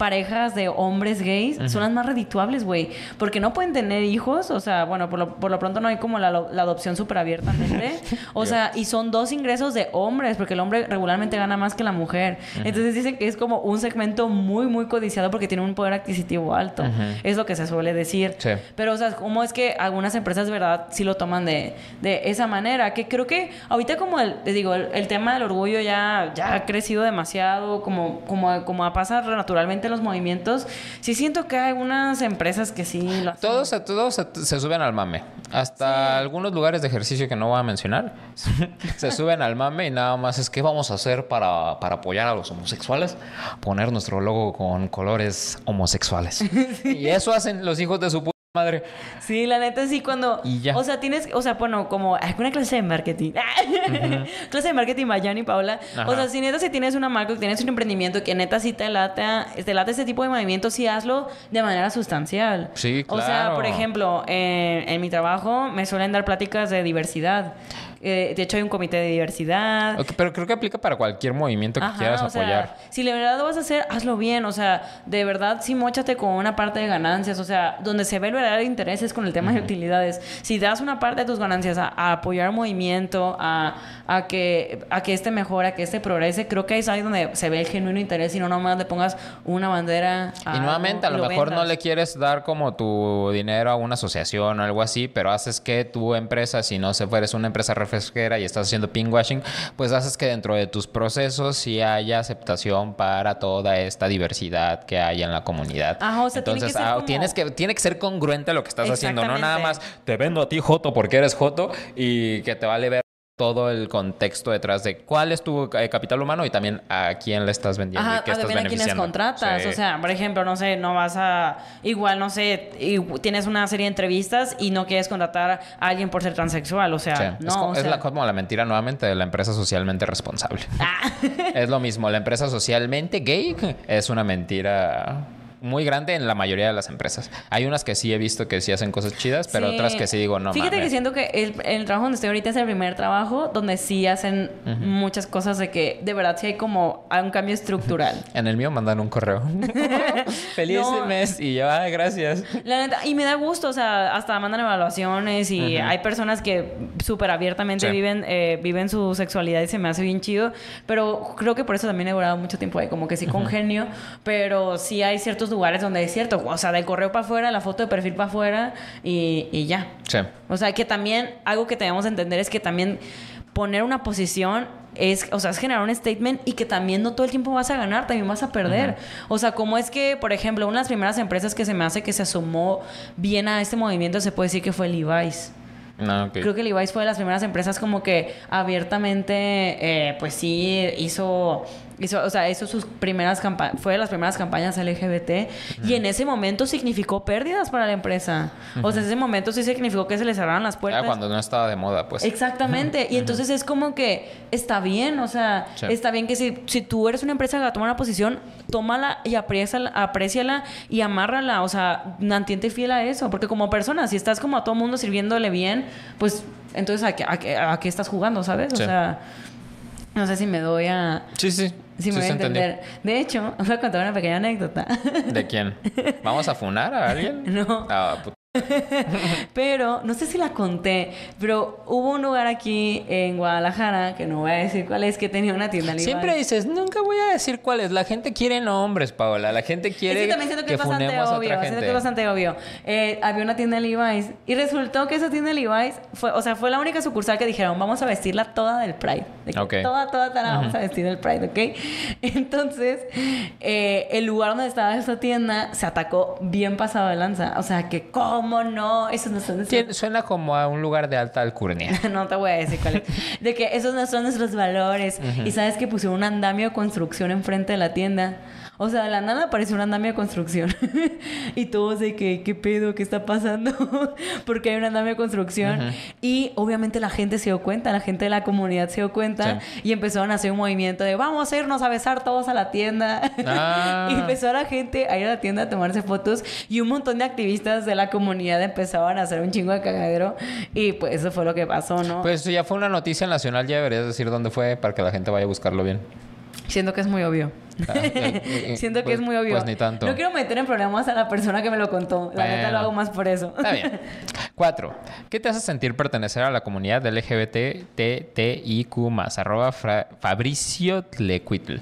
parejas de hombres gays, son las más redituables, güey. Porque no pueden tener hijos, o sea, bueno, por lo, por lo pronto no hay como la, la adopción súper abiertamente. O sea, y son dos ingresos de hombres, porque el hombre regularmente gana más que la mujer. Entonces dicen que es como un segmento muy, muy codiciado porque tiene un poder adquisitivo alto. Es lo que se suele decir. Sí. Pero, o sea, ¿cómo es que algunas empresas, verdad, sí lo toman de, de esa manera? Que creo que ahorita como, el, les digo, el, el tema del orgullo ya, ya ha crecido demasiado, como, como, como pasa naturalmente en los movimientos. Sí siento que hay algunas empresas que sí lo hacen. Todos, se- todos se, se suben al mame. Hasta algunos lugares de ejercicio que no voy a mencionar se suben al mame y nada más es que vamos a hacer para, para apoyar a los homosexuales. Poner nuestro logo con colores homosexuales. Y eso hacen los hijos de su madre. Sí, la neta sí, cuando... Y ya. O sea, tienes... O sea, bueno, como alguna clase de marketing. clase de marketing, Mayani y Paula. Ajá. O sea, si neta si tienes una marca, tienes un emprendimiento que neta sí te lata, te late ese tipo de movimientos, sí hazlo de manera sustancial. Sí, O sea, claro. por ejemplo, en, en mi trabajo me suelen dar pláticas de diversidad. Eh, de hecho, hay un comité de diversidad. Pero creo que aplica para cualquier movimiento que Ajá, quieras o sea, apoyar. si de verdad lo vas a hacer, hazlo bien. O sea, de verdad, sí, mochate con una parte de ganancias. O sea, donde se ve el verdadero interés es con el tema de utilidades. Si das una parte de tus ganancias a, a apoyar movimiento, a, a, que, a que este mejore, a que este progrese, creo que es ahí donde se ve el genuino interés y no nomás le pongas una bandera. Y nuevamente, a lo, mejor no le quieres dar como tu dinero a una asociación o algo así, pero haces que tu empresa, si no se fueres una empresa refresquera y estás haciendo pinkwashing, pues haces que dentro de tus procesos sí haya aceptación para toda esta diversidad que hay en la comunidad. Ajá, o sea, tiene que Entonces, ser ah, como- tienes que, tiene que ser congruente lo que estás haciendo, no nada más te vendo a ti Joto porque eres Joto y que te vale ver todo el contexto detrás de cuál es tu eh, capital humano y también a quién le estás vendiendo Ajá, y qué estás también a beneficiando. contratas. Sí. O sea, por ejemplo, no sé, no vas a. Igual, no sé, y- tienes una serie de entrevistas y no quieres contratar a alguien por ser transexual. O sea, Sí, no. es, o es sea- la, como la mentira nuevamente de la empresa socialmente responsable. Ah. es lo mismo, la empresa socialmente gay es una mentira muy grande en la mayoría de las empresas. Hay unas que sí he visto que sí hacen cosas chidas, pero Sí. otras que sí digo, no Fíjate mames. que siento que el, el trabajo donde estoy ahorita es el primer trabajo donde sí hacen muchas cosas de que de verdad sí hay como un cambio estructural. En el mío mandan un correo. Feliz No. mes y yo, ay, gracias. La neta, y me da gusto, o sea, hasta mandan evaluaciones y hay personas que súper abiertamente Sí. viven, eh, viven su sexualidad y se me hace bien chido, pero creo que por eso también he durado mucho tiempo ahí, como que sí congenio, pero sí hay ciertos lugares donde es cierto, o sea, del correo para afuera, la foto de perfil para afuera y, y ya. Sí. O sea, que también algo que tenemos que entender es que también poner una posición es, o sea, es generar un statement y que también no todo el tiempo vas a ganar, también vas a perder. O sea, como es que, por ejemplo, una de las primeras empresas que se me hace que se asomó bien a este movimiento se puede decir que fue Levi's. No, ok. Creo que Levi's fue de las primeras empresas como que abiertamente, eh, pues sí, hizo, hizo, o sea, hizo sus primeras campañas, fue de las primeras campañas LGBT y en ese momento significó pérdidas para la empresa. O sea, en ese momento sí significó que se le cerraron las puertas. Ah, cuando no estaba de moda, pues. Exactamente. Y entonces es como que está bien, o sea, Sí. está bien que si, si tú eres una empresa que va a tomar una posición, tómala y apréciala, apréciala y amárrala. O sea, mantente fiel a eso. Porque como persona, si estás como a todo mundo sirviéndole bien, pues entonces ¿a qué, a qué- a qué estás jugando, sabes? O Sí. sea, no sé si me doy a... Sí, sí. Sí me voy a entender. De hecho, voy a contar una pequeña anécdota. ¿De quién? ¿Vamos a funar a alguien? No. Ah. Pero, no sé si la conté, pero hubo un lugar aquí en Guadalajara, que no voy a decir cuál es, que tenía una tienda Levi's. Siempre dices, nunca voy a decir cuál es. La gente quiere nombres, Paola. La gente quiere es que también siento que, que es bastante obvio. Siento que es bastante obvio. Eh, había una tienda Levi's y resultó que esa tienda Levi's fue, o sea, fue la única sucursal que dijeron, vamos a vestirla toda del Pride. De. Toda, toda, toda la vamos a vestir del Pride, ¿ok? Entonces, eh, el lugar donde estaba esa tienda se atacó bien pasado de lanza. O sea, que cómo no, esos no son nuestros- Suena como a un lugar de alta alcurnia. no te voy a decir cuál es. De que esos no son nuestros valores. Y sabes que pusieron un andamio de construcción enfrente de la tienda. O sea, de la nada apareció un andamio de construcción. y todos de que, ¿qué pedo? ¿Qué está pasando? Porque hay un andamio de construcción. Y obviamente la gente se dio cuenta, la gente de la comunidad se dio cuenta. Y empezaron a hacer un movimiento de vamos a irnos a besar todos a la tienda. Ah. y empezó la gente a ir a la tienda a tomarse fotos. Y un montón de activistas de la comunidad empezaban a hacer un chingo de cagadero. Y pues eso fue lo que pasó, ¿no? Pues ya fue una noticia nacional, ya deberías decir dónde fue para que la gente vaya a buscarlo bien. Siento que es muy obvio. Ah, eh, eh, Siento que pues- es muy obvio. Pues ni tanto. No quiero meter en problemas a la persona que me lo contó. La neta lo hago más por eso. Está bien. Cuatro. ¿Qué te hace sentir pertenecer a la comunidad LGBTTIQ+. Arroba Fra- Fabricio Tlecuitl.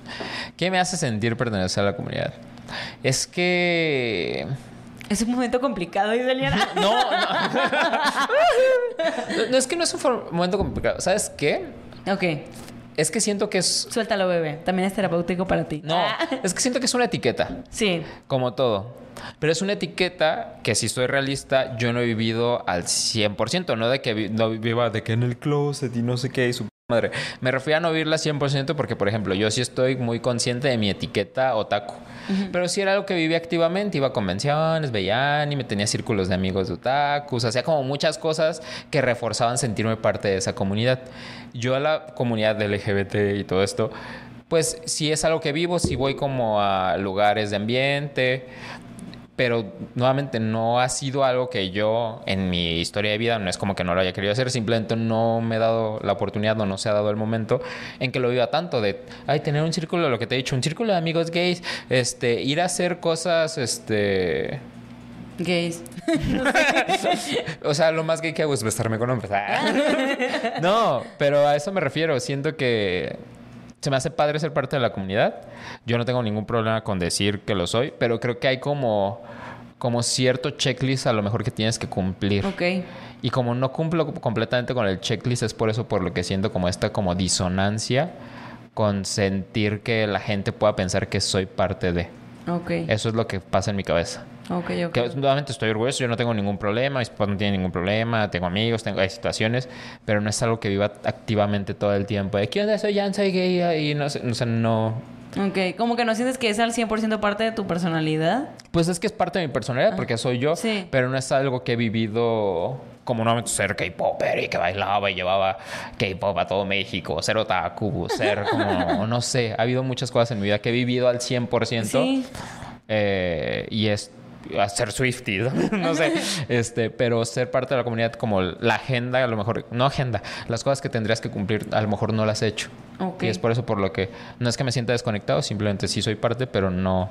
¿Qué me hace sentir pertenecer a la comunidad? Es que... Es un momento complicado, dice Eliana. No, no. no es que no es un momento complicado. ¿Sabes qué? ok. Es que siento que es... Suéltalo, bebé. También es terapéutico para ti. No, Ah. es que siento que es una etiqueta. Sí. Como todo. Pero es una etiqueta que si soy realista, yo no he vivido al 100%. No de que vi- no viva de que en el closet y no sé qué y su madre. Me refiero a no vivirla 100% porque, por ejemplo, yo sí estoy muy consciente de mi etiqueta otaku. Pero sí era algo que vivía activamente. Iba a convenciones, veía anime, tenía círculos de amigos de otakus. Hacía como muchas cosas que reforzaban sentirme parte de esa comunidad. Yo a la comunidad LGBT y todo esto pues si es algo que vivo, si voy como a lugares de ambiente, pero nuevamente no ha sido algo que yo en mi historia de vida, no es como que no lo haya querido hacer, simplemente no me he dado la oportunidad o no se ha dado el momento en que lo viva tanto de, ay, tener un círculo, lo que te he dicho, un círculo de amigos gays, este, ir a hacer cosas, este... Gays. O sea, lo más gay que hago es besarme con hombres. Ah. No, pero a eso me refiero. Siento que se me hace padre ser parte de la comunidad. Yo no tengo ningún problema con decir que lo soy, pero creo que hay como, como cierto checklist a lo mejor que tienes que cumplir. ok. Y como no cumplo completamente con el checklist, es por eso por lo que siento como esta como disonancia con sentir que la gente pueda pensar que soy parte de. Ok. Eso es lo que pasa en mi cabeza. Ok, ok. Que nuevamente estoy orgulloso, yo no tengo ningún problema, mis papás no tienen ningún problema, tengo amigos, tengo hay situaciones, pero no es algo que viva activamente todo el tiempo. De, ¿Qué onda? Soy Jan, soy gay y no sé, o sea, no... Ok, como que no sientes que es al 100% parte de tu personalidad. Pues es que es parte de mi personalidad porque soy yo, Sí. pero no es algo que he vivido como no ser K-popper y que bailaba y llevaba K-pop a todo México, ser otaku, ser como, no sé, ha habido muchas cosas en mi vida que he vivido al 100% Sí. eh, y es a ser Swifty, no sé, este, pero ser parte de la comunidad como la agenda, a lo mejor, no agenda, las cosas que tendrías que cumplir, a lo mejor no las he hecho. Y es por eso por lo que no es que me sienta desconectado, simplemente sí soy parte, pero no,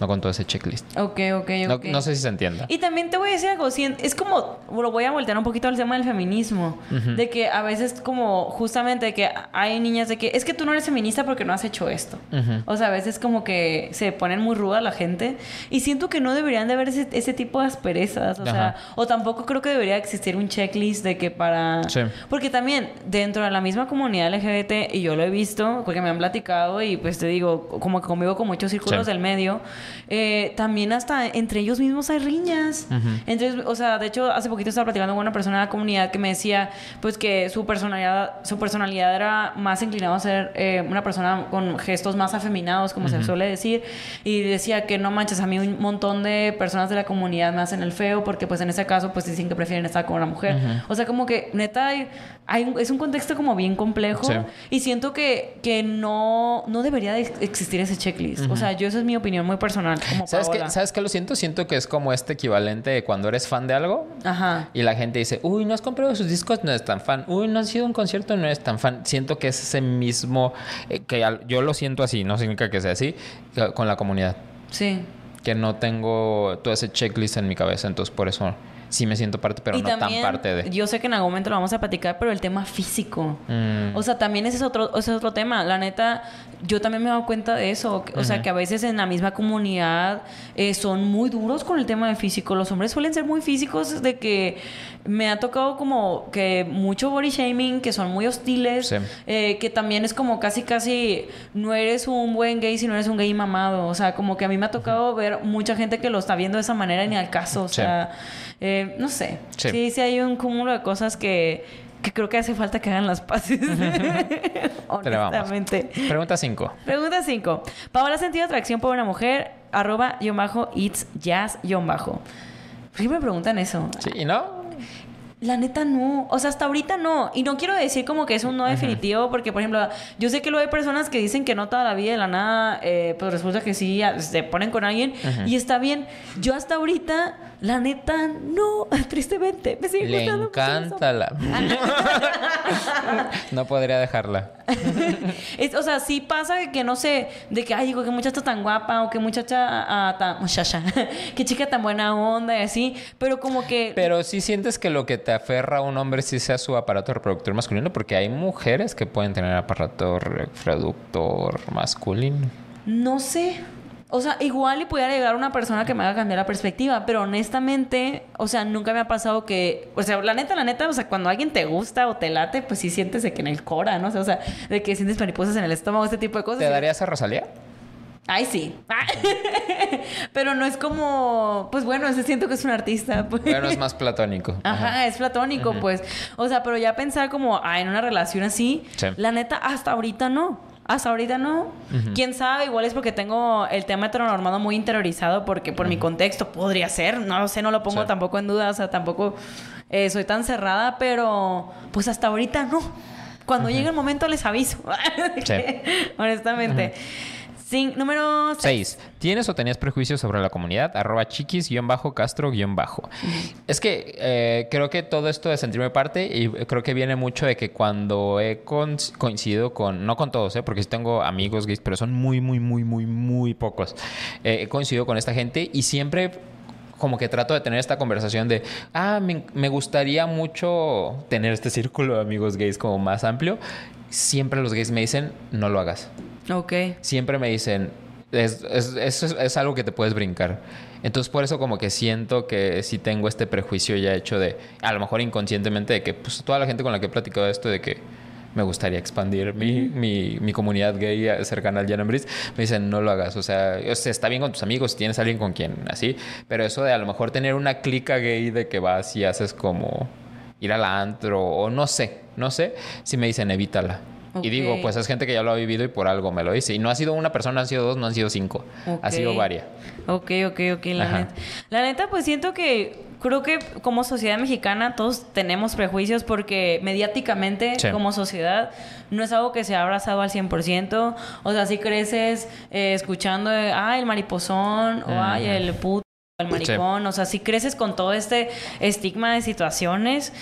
no con todo ese checklist. Ok, ok, No, ok. no sé si se entienda. Y también te voy a decir algo, sí, es como, lo voy a voltear un poquito al tema del feminismo, de que a veces como justamente de que hay niñas de que es que tú no eres feminista porque no has hecho esto. O sea, a veces como que se ponen muy ruda la gente y siento que no deberían de haber ese, ese tipo de asperezas, o sea, o tampoco creo que debería existir un checklist de que para... Sí. Porque también dentro de la misma comunidad LGBT, y yo lo he visto, porque me han platicado y pues te digo, como que convivo con muchos círculos Sí. del medio, eh, también hasta entre ellos mismos hay riñas. Entre ellos- o sea, de hecho, hace poquito estaba platicando con una persona de la comunidad que me decía, pues que su personalidad, su personalidad era más inclinada a ser eh, una persona con gestos más afeminados, como se suele decir, y decía que no manches, a mí un montón de personas de la comunidad me hacen el feo, porque pues en ese caso, pues dicen que prefieren estar con una mujer. O sea, como que neta hay, hay es un contexto como bien complejo Sí. y siento que, que no, no debería de existir ese checklist. O sea, yo esa es mi opinión muy personal. Como ¿Sabes Paola. ¿Sabes qué lo siento? Siento que es como este equivalente de cuando eres fan de algo Ajá. y la gente dice, uy, no has comprado sus discos, no eres tan fan. Uy, no has ido a un concierto, no eres tan fan. Siento que es ese mismo, eh, que al- yo lo siento así, no significa que sea así, que- con la comunidad. Sí. Que no tengo todo ese checklist en mi cabeza, entonces por eso sí me siento parte, pero y no también, tan parte de. yo sé que en algún momento lo vamos a platicar, pero el tema físico. Mm. O sea, también ese es otro, ese es otro tema. La neta, yo también me he dado cuenta de eso. O sea, que a veces en la misma comunidad eh, son muy duros con el tema del físico. Los hombres suelen ser muy físicos de que me ha tocado como que mucho body shaming, que son muy hostiles, Sí. eh, que también es como casi, casi, no eres un buen gay si no eres un gay mamado. O sea, como que a mí me ha tocado ver mucha gente que lo está viendo de esa manera ni al caso. O Sí. sea, eh, no sé. Sí. sí, sí hay un cúmulo de cosas que, que creo que hace falta que hagan las paces. Pero vamos. Honestamente. Pregunta 5. Pregunta 5. Paola ha sentido atracción por una mujer, arroba, guion bajo, it's jazz, guion bajo. ¿Por qué me preguntan eso? Sí, ¿y no? La neta no. O sea, hasta ahorita no. Y no quiero decir como que es un no definitivo, porque, por ejemplo, yo sé que luego hay personas que dicen que no toda la vida de la nada, eh, pues resulta que sí, se ponen con alguien y está bien. Yo hasta ahorita, la neta, no. Tristemente. Me sigue Le encanta la... no podría dejarla. Es- o sea, sí pasa que, que no sé, de que, ay, digo, qué muchacha tan guapa, o qué muchacha ah, tan. Muchacha, qué chica tan buena onda y así, pero como que. Pero sí sientes que lo que te aferra a un hombre sí sea su aparato reproductor masculino, porque hay mujeres que pueden tener aparato reproductor masculino. No sé. O sea, igual y pudiera llegar una persona que me haga cambiar la perspectiva, pero honestamente, o sea, nunca me ha pasado que, o sea, la neta, la neta, o sea, cuando alguien te gusta o te late, pues sí sientes de que en el cora, ¿no? O sea, o sea, de que sientes mariposas en el estómago, este tipo de cosas. ¿Te darías a Rosalía? Ay, sí. pero no es como, pues bueno, ese siento que es un artista. Pues. Bueno, es más platónico. Ajá, es platónico, pues. O sea, pero ya pensar como ah, en una relación así, Sí. la neta, hasta ahorita no. Hasta ahorita no. Quién sabe, igual es porque tengo el tema heteronormado muy interiorizado, porque por mi contexto podría ser, no lo sé, no lo pongo Sí. tampoco en duda, o sea, tampoco eh, soy tan cerrada, pero pues hasta ahorita no. Cuando llegue el momento les aviso. Sí. Honestamente. Sin, número 6. 6. ¿Tienes o tenías prejuicios sobre la comunidad? Arroba chiquis-castro-bajo. Es que eh, creo que todo esto de sentirme parte y creo que viene mucho de que cuando he coincidido con, no con todos, ¿eh? porque sí tengo amigos gays, pero son muy, muy, muy, muy, muy pocos. Eh, he coincidido con esta gente y siempre como que trato de tener esta conversación de, ah, me, me gustaría mucho tener este círculo de amigos gays como más amplio. Siempre los gays me dicen, no lo hagas. Ok. Siempre me dicen, es, es, es, es algo que te puedes brincar. Entonces, por eso como que siento que sí tengo este prejuicio ya hecho de, a lo mejor inconscientemente, de que pues toda la gente con la que he platicado esto, de que me gustaría expandir mi, mi, mi comunidad gay cercana al Jan me dicen, no lo hagas. O sea, o sea, está bien con tus amigos, tienes alguien con quien así, pero eso de a lo mejor tener una clica gay de que vas y haces como ir al antro o no sé, no sé, si me dicen evítala. Y digo, pues es gente que ya lo ha vivido y por algo me lo dice. Y no ha sido una persona, han sido dos, no han sido cinco. Ha sido varias. Ok, ok, ok, la Ajá. neta. La neta, pues siento que creo que como sociedad mexicana todos tenemos prejuicios porque mediáticamente Sí. como sociedad no es algo que se ha abrazado al 100%. O sea, si creces eh, escuchando, ay, el mariposón, o ay, el puto. El maricón, o sea, si creces con todo este estigma de situaciones,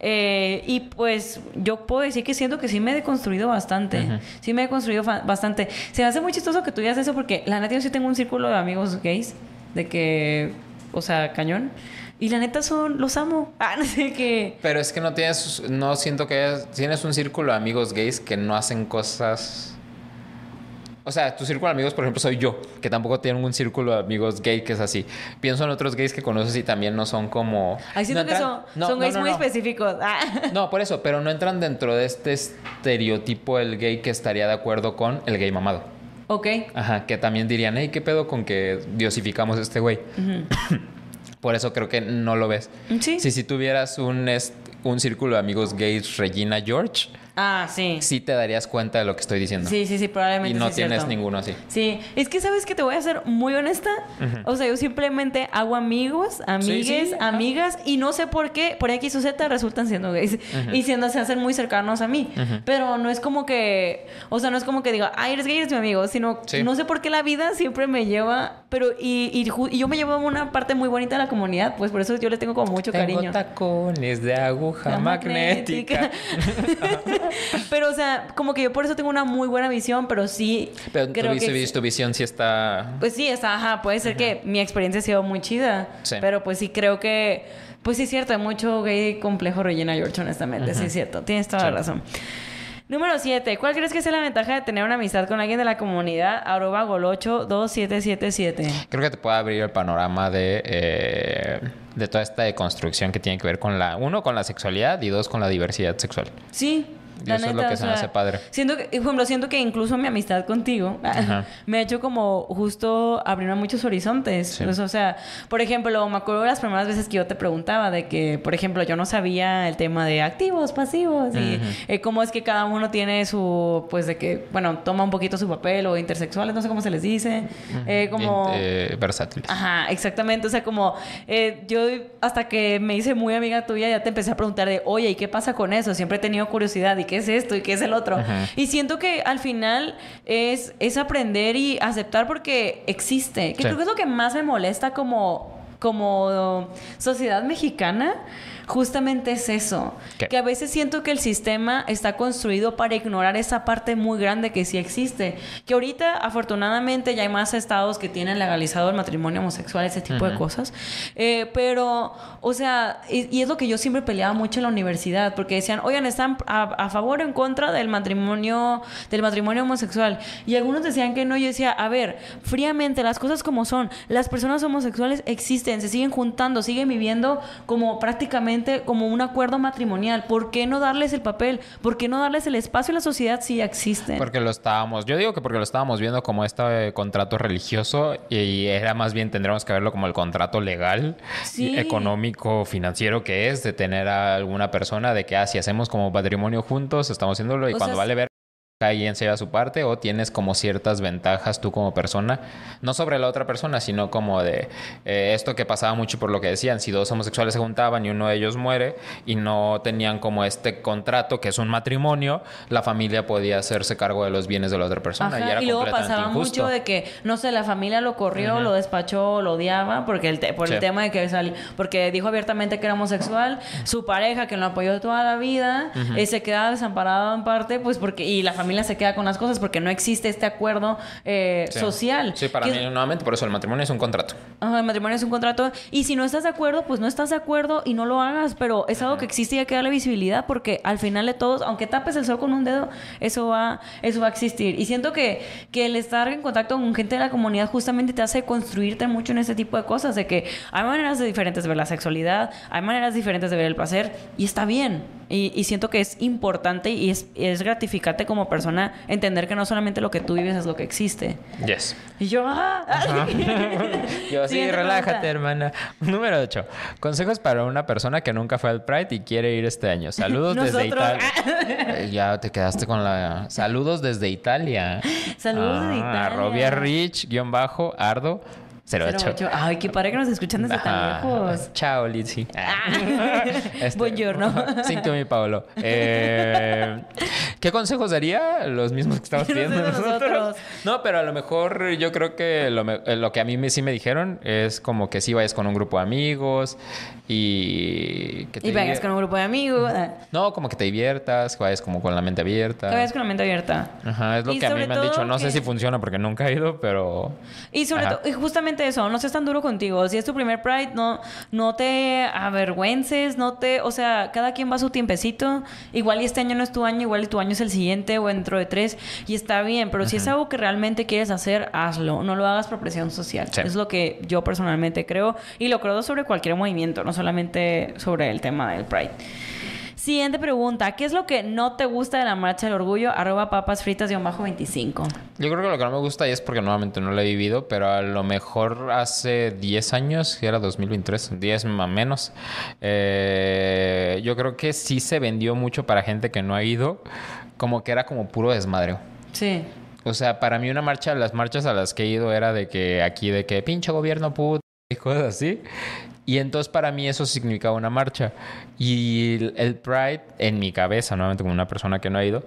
eh, y pues yo puedo decir que siento que sí me he deconstruido bastante, sí me he construido fa- bastante. Se me hace muy chistoso que tú digas eso porque la neta yo sí tengo un círculo de amigos gays, de que, o sea, cañón, y la neta son, los amo. Ah, no sé qué. Pero es que no tienes, no siento que es- tienes un círculo de amigos gays que no hacen cosas. O sea, tu círculo de amigos, por ejemplo, soy yo, que tampoco tienen un círculo de amigos gay que es así. Pienso en otros gays que conoces y también no son como. Ay, siento no que entran- son, no, son no, gays muy específicos. Ah. No, por eso, pero no entran dentro de este estereotipo del gay que estaría de acuerdo con el gay mamado. Ok. Ajá, que también dirían, hey, ¿qué pedo con que diosificamos a este güey? Por eso creo que no lo ves. Sí. Si si tuvieras un, un círculo de amigos gays Regina George, Ah, sí. sí te darías cuenta de lo que estoy diciendo. Sí, sí, sí, probablemente. y no sí tienes cierto. ninguno así. Sí, es que sabes que te voy a ser muy honesta. O sea, yo simplemente hago amigos, amigues, sí, amigas, y no sé por qué, por X o Z resultan siendo gays. Y siendo, se hacen muy cercanos a mí. Pero no es como que, o sea, no es como que diga, ay, eres gay, eres mi amigo, sino no sé por qué la vida siempre me lleva, pero y, y, ju- y yo me llevo a una parte muy bonita de la comunidad, pues por eso yo le tengo como mucho Tengo cariño. tacones de aguja La magnética. pero, o sea, como que yo por eso tengo una muy buena visión, pero sí. Pero creo tu, que tu visión sí está... pues sí, está, ajá, puede ser que mi experiencia ha sido muy chida. Sí. Pero pues sí creo que. Pues sí es cierto, hay mucho gay complejo Regina George, honestamente. Sí es cierto, tienes toda la Sí. razón. Número 7. ¿Cuál crees que es la ventaja de tener una amistad con alguien de la comunidad? Arroba golocho 2777. Creo que te puede abrir el panorama de, eh, de toda esta deconstrucción que tiene que ver con la... Uno, con la sexualidad y dos, con la diversidad sexual. Sí. Y eso es lo que se me hace padre. Siento que, por ejemplo, siento que incluso mi amistad contigo Ajá. me ha hecho como justo abrirme a muchos horizontes. Sí. Pues, o sea, por ejemplo, me acuerdo de las primeras veces que yo te preguntaba de que, por ejemplo, yo no sabía el tema de activos, pasivos y eh, cómo es que cada uno tiene su, pues de que, bueno, toma un poquito su papel o intersexuales, no sé cómo se les dice. Eh, como... Eh, versátiles. Ajá, exactamente. O sea, como yo hasta que me hice muy amiga tuya, ya te empecé a preguntar de, oye, ¿y qué pasa con eso? Siempre he tenido curiosidad, ¿y qué es esto? ¿Y qué es el otro? Ajá. Y siento que al final es, es aprender y aceptar porque existe. Que Sí. creo que es lo que más me molesta como, como sociedad mexicana. Justamente es eso. ¿Qué? Que a veces siento que el sistema está construido para ignorar esa parte muy grande que sí existe. Que ahorita, afortunadamente, ya hay más estados que tienen legalizado el matrimonio homosexual, ese tipo de cosas. Eh, pero, o sea, y, y es lo que yo siempre peleaba mucho en la universidad, porque decían, oigan, ¿están a, a favor o en contra del matrimonio, del matrimonio homosexual? Y algunos decían que no. Yo decía, a ver, fríamente, las cosas como son. Las personas homosexuales existen, se siguen juntando, siguen viviendo como prácticamente como un acuerdo matrimonial. ¿Por qué no darles el papel? ¿Por qué no darles el espacio en la sociedad si ya existen? Porque lo estábamos, yo digo que porque lo estábamos viendo como este contrato religioso y era más bien tendríamos que verlo como el contrato legal, Sí. económico, financiero que es de tener a alguna persona de que ah, si hacemos como patrimonio juntos, estamos haciéndolo y O cuando sea, vale ver cada quien se lleva su parte o tienes como ciertas ventajas tú como persona, no sobre la otra persona, sino como de eh, esto que pasaba mucho por lo que decían, si dos homosexuales se juntaban y uno de ellos muere y no tenían como este contrato que es un matrimonio, la familia podía hacerse cargo de los bienes de la otra persona Ajá, y era y luego pasaba injusto. mucho de que, no sé, la familia lo corrió, lo despachó, lo odiaba, porque el te- por el tema de que sal- porque dijo abiertamente que era homosexual, su pareja que lo apoyó toda la vida, eh, se queda desamparado en parte, pues porque, y la familia se queda con las cosas porque no existe este acuerdo eh, Sí. social. Sí, para mí es- nuevamente por eso el matrimonio es un contrato. Ajá, el matrimonio es un contrato. Y si no estás de acuerdo, pues no estás de acuerdo y no lo hagas. Pero es algo que existe y hay que darle visibilidad porque al final de todos, aunque tapes el sol con un dedo, eso va, eso va a existir. Y siento que, que el estar en contacto con gente de la comunidad justamente te hace construirte mucho en ese tipo de cosas. De que hay maneras diferentes de ver la sexualidad, hay maneras diferentes de ver el placer y está bien. Y, y siento que es importante y es, es gratificante como persona entender que no solamente lo que tú vives es lo que existe. Yes. Y yo, ah, Yo sí, relájate, pregunta. hermana. Número 8. Consejos para una persona que nunca fue al Pride y quiere ir este año. Saludos desde. Italia. Eh, ya te quedaste con la. Saludos desde Italia. Saludos desde Italia. Arrobia Rich, guion bajo, Ardo, 08. 08. Ay, qué padre que nos escuchan desde tan lejos. Ciao, Lizzy. Buongiorno. Cinco mi Paolo. Eh, ¿Qué consejos daría? Los mismos que estamos pidiendo nosotros. nosotros. No, pero a lo mejor yo creo que lo, eh, lo que a mí me, sí me dijeron es como que sí vayas con un grupo de amigos y... Que te Y divier- con un grupo de amigos. ah, No, como que te diviertas, que vayas como con la mente abierta. Que vayas con la mente abierta. Ajá, es lo Y que a mí me han dicho. No sé si funciona porque nunca he ido, pero... Y sobre todo, y justamente eso, no seas tan duro contigo. Si es tu primer Pride, no, no te avergüences, no te, o sea, cada quien va a su tiempecito. Igual y este año no es tu año, igual y tu año es el siguiente o dentro de tres. Y está bien, pero si es algo que realmente quieres hacer, hazlo. No lo hagas por presión social. Sí. Es lo que yo personalmente creo. Y lo creo sobre cualquier movimiento, no solamente sobre el tema del Pride. Siguiente pregunta. ¿Qué es lo que no te gusta de la marcha del orgullo? Arroba papas fritas 25. Yo creo que lo que no me gusta y es porque nuevamente no lo he vivido, pero a lo mejor hace 10 años, que era 2023, 10 más menos, eh, yo creo que sí se vendió mucho para gente que no ha ido, como que era como puro desmadre. Sí. O sea, para mí una marcha, las marchas a las que he ido era de que aquí, de que pinche gobierno puto y cosas así. Y entonces para mí eso significaba una marcha. Y el, el Pride, en mi cabeza, nuevamente como una persona que no ha ido,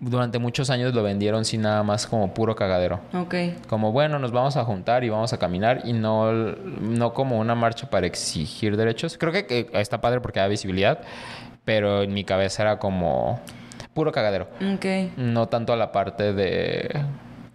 durante muchos años lo vendieron sin nada más como puro cagadero. Ok. Como, bueno, nos vamos a juntar y vamos a caminar y no, no como una marcha para exigir derechos. Creo que, que está padre porque da visibilidad, pero en mi cabeza era como puro cagadero. Ok. No tanto a la parte de,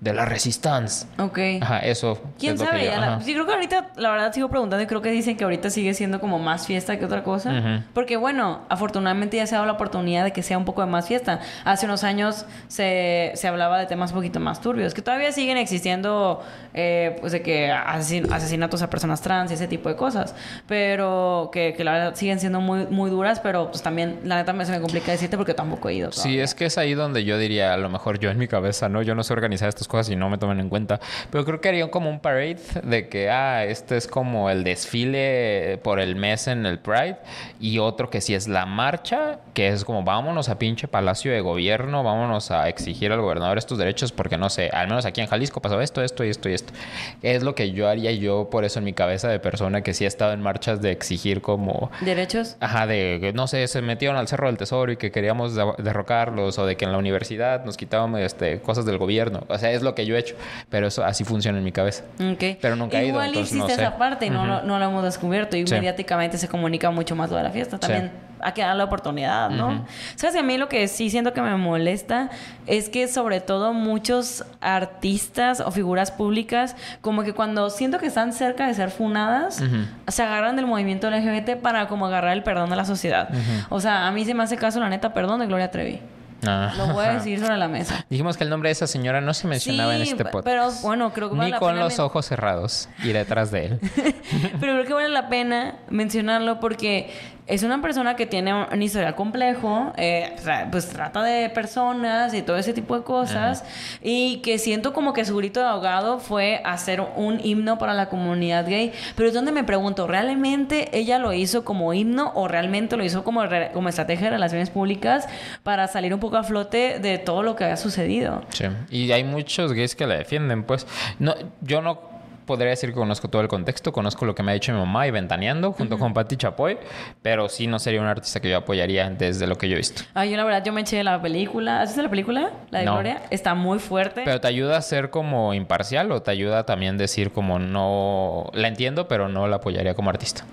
de la resistencia. Ok. Ajá, eso. ¿Quién es lo que sabe? yo- la- sí, creo que ahorita, la verdad, sigo preguntando y creo que dicen que ahorita sigue siendo como más fiesta que otra cosa. Porque, bueno, afortunadamente ya se ha dado la oportunidad de que sea un poco de más fiesta. Hace unos años se, se hablaba de temas un poquito más turbios, que todavía siguen existiendo, eh, pues de que asesin- asesinatos a personas trans y ese tipo de cosas. Pero que, que la verdad siguen siendo muy, muy duras, pero pues también, la neta, me, se me complica decirte porque tampoco he ido. Sí, todavía. es que es ahí donde yo diría, a lo mejor yo en mi cabeza, ¿no? Yo no sé organizar estas cosas y no me tomen en cuenta. Pero creo que haría como un parade de que, ah, este es como el desfile por el mes en el Pride. Y otro que sí es la marcha, que es como vámonos a pinche Palacio de Gobierno, vámonos a exigir al gobernador estos derechos, porque no sé, al menos aquí en Jalisco pasó esto, esto y esto y esto. Es lo que yo haría yo, por eso en mi cabeza de persona que sí ha estado en marchas de exigir como ¿Derechos? Ajá, de que no sé, se metieron al Cerro del Tesoro y que queríamos de- derrocarlos, o de que en la universidad nos quitaban este, cosas del gobierno. O sea, es lo que yo he hecho, pero eso así funciona en mi cabeza. Ok. Pero nunca he ido, Igual hiciste no sé. esa parte y no, lo, no lo hemos descubierto. Y Sí. mediáticamente se comunica mucho más lo de la fiesta. También hay que dar la oportunidad, ¿no? ¿Sabes? A mí lo que sí siento que me molesta es que sobre todo muchos artistas o figuras públicas, como que cuando siento que están cerca de ser funadas, se agarran del movimiento LGBT para como agarrar el perdón de la sociedad. O sea, a mí se me hace caso, la neta, perdón de Gloria Trevi. Ah. Lo voy a decir sobre la mesa. Dijimos que el nombre de esa señora no se mencionaba en este podcast. pero bueno, creo que vale Ni la con pena los ojos cerrados y detrás de él. Pero creo que vale la pena mencionarlo porque es una persona que tiene un historial complejo, eh, pues trata de personas y todo ese tipo de cosas, y que siento como que su grito de ahogado fue hacer un himno para la comunidad gay, pero es donde me pregunto, ¿realmente ella lo hizo como himno o realmente lo hizo como, re- como estrategia de relaciones públicas para salir un poco a flote de todo lo que había sucedido? Sí. Y hay muchos gays que la defienden, pues. No, yo no podría decir que conozco todo el contexto, conozco lo que me ha dicho mi mamá y Ventaneando junto con Patti Chapoy, pero sí no sería un artista que yo apoyaría desde lo que yo he visto. Ay, yo la verdad, yo me eché la película. ¿Has visto la película? La de No. Gloria. Está muy fuerte. ¿Pero te ayuda a ser como imparcial o te ayuda también decir como no... La entiendo, pero no la apoyaría como artista?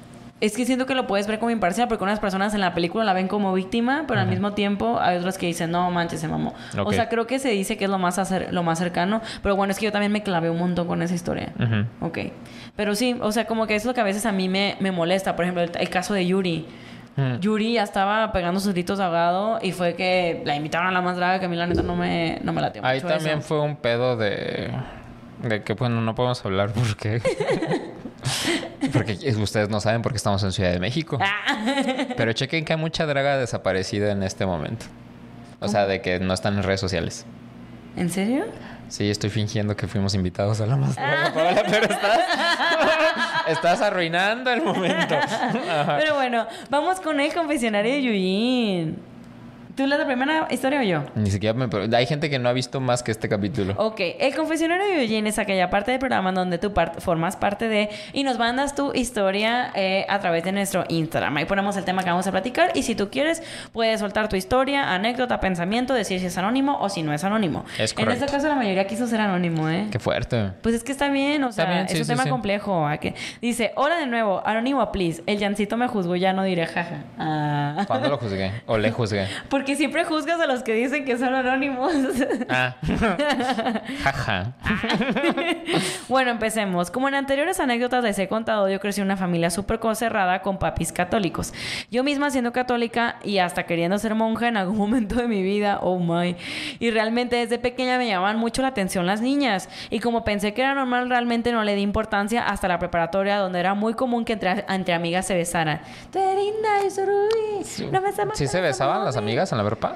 Es que siento que lo puedes ver como imparcial porque unas personas en la película la ven como víctima, pero al mismo tiempo hay otras que dicen, no manches, se mamó. O sea, creo que se dice que es lo más, acer- lo más cercano, pero bueno, es que yo también me clavé un montón con esa historia. Ok. Pero sí, o sea, como que es lo que a veces a mí me, me molesta. Por ejemplo, el, el caso de Yuri. Mm. Yuri ya estaba pegando sus gritos ahogado y fue que la invitaron a la más draga que a mí la neta no me, no me latió Ahí mucho también eso. fue un pedo de. De que, bueno, no podemos hablar porque. porque ustedes no saben porque estamos en Ciudad de México. Ah. Pero chequen que hay mucha draga desaparecida en este momento. O sea, de que no están en redes sociales. ¿En serio? Sí, estoy fingiendo que fuimos invitados a la más Ah. draga, Paola, pero estás. estás arruinando el momento. Ajá. Pero bueno, vamos con el confesionario de Yuyin. ¿Tú la primera historia o yo? Ni siquiera me. pero Hay gente que no ha visto más que este capítulo. Ok, el confesionario de Eugene es aquella parte del programa donde tú par- formas parte de y nos mandas tu historia eh, a través de nuestro Instagram. Ahí ponemos el tema que vamos a platicar y si tú quieres puedes soltar tu historia, anécdota, pensamiento, decir si es anónimo o si no es anónimo. Es en correcto. este caso la mayoría quiso ser anónimo, ¿eh? Qué fuerte. Pues es que está bien, o sea, bien, es un sí, tema sí. complejo. Dice, hola de nuevo, anónimo, please. El Jancito me juzgó, ya no diré jaja. Ah. ¿Cuándo lo juzgué? O le juzgué. Porque siempre juzgas a los que dicen que son anónimos. Ah. Jaja. Bueno, empecemos. Como en anteriores anécdotas les he contado, yo crecí en una familia súper cerrada con papis católicos. Yo misma siendo católica y hasta queriendo ser monja en algún momento de mi vida, oh my. Y realmente desde pequeña me llamaban mucho la atención las niñas. Y como pensé que era normal, realmente no le di importancia hasta la preparatoria, donde era muy común que entre, entre amigas se besaran. Tú eres linda, yo soy rubí. No me amas, ¿Sí se besaban las amigas en la verpa?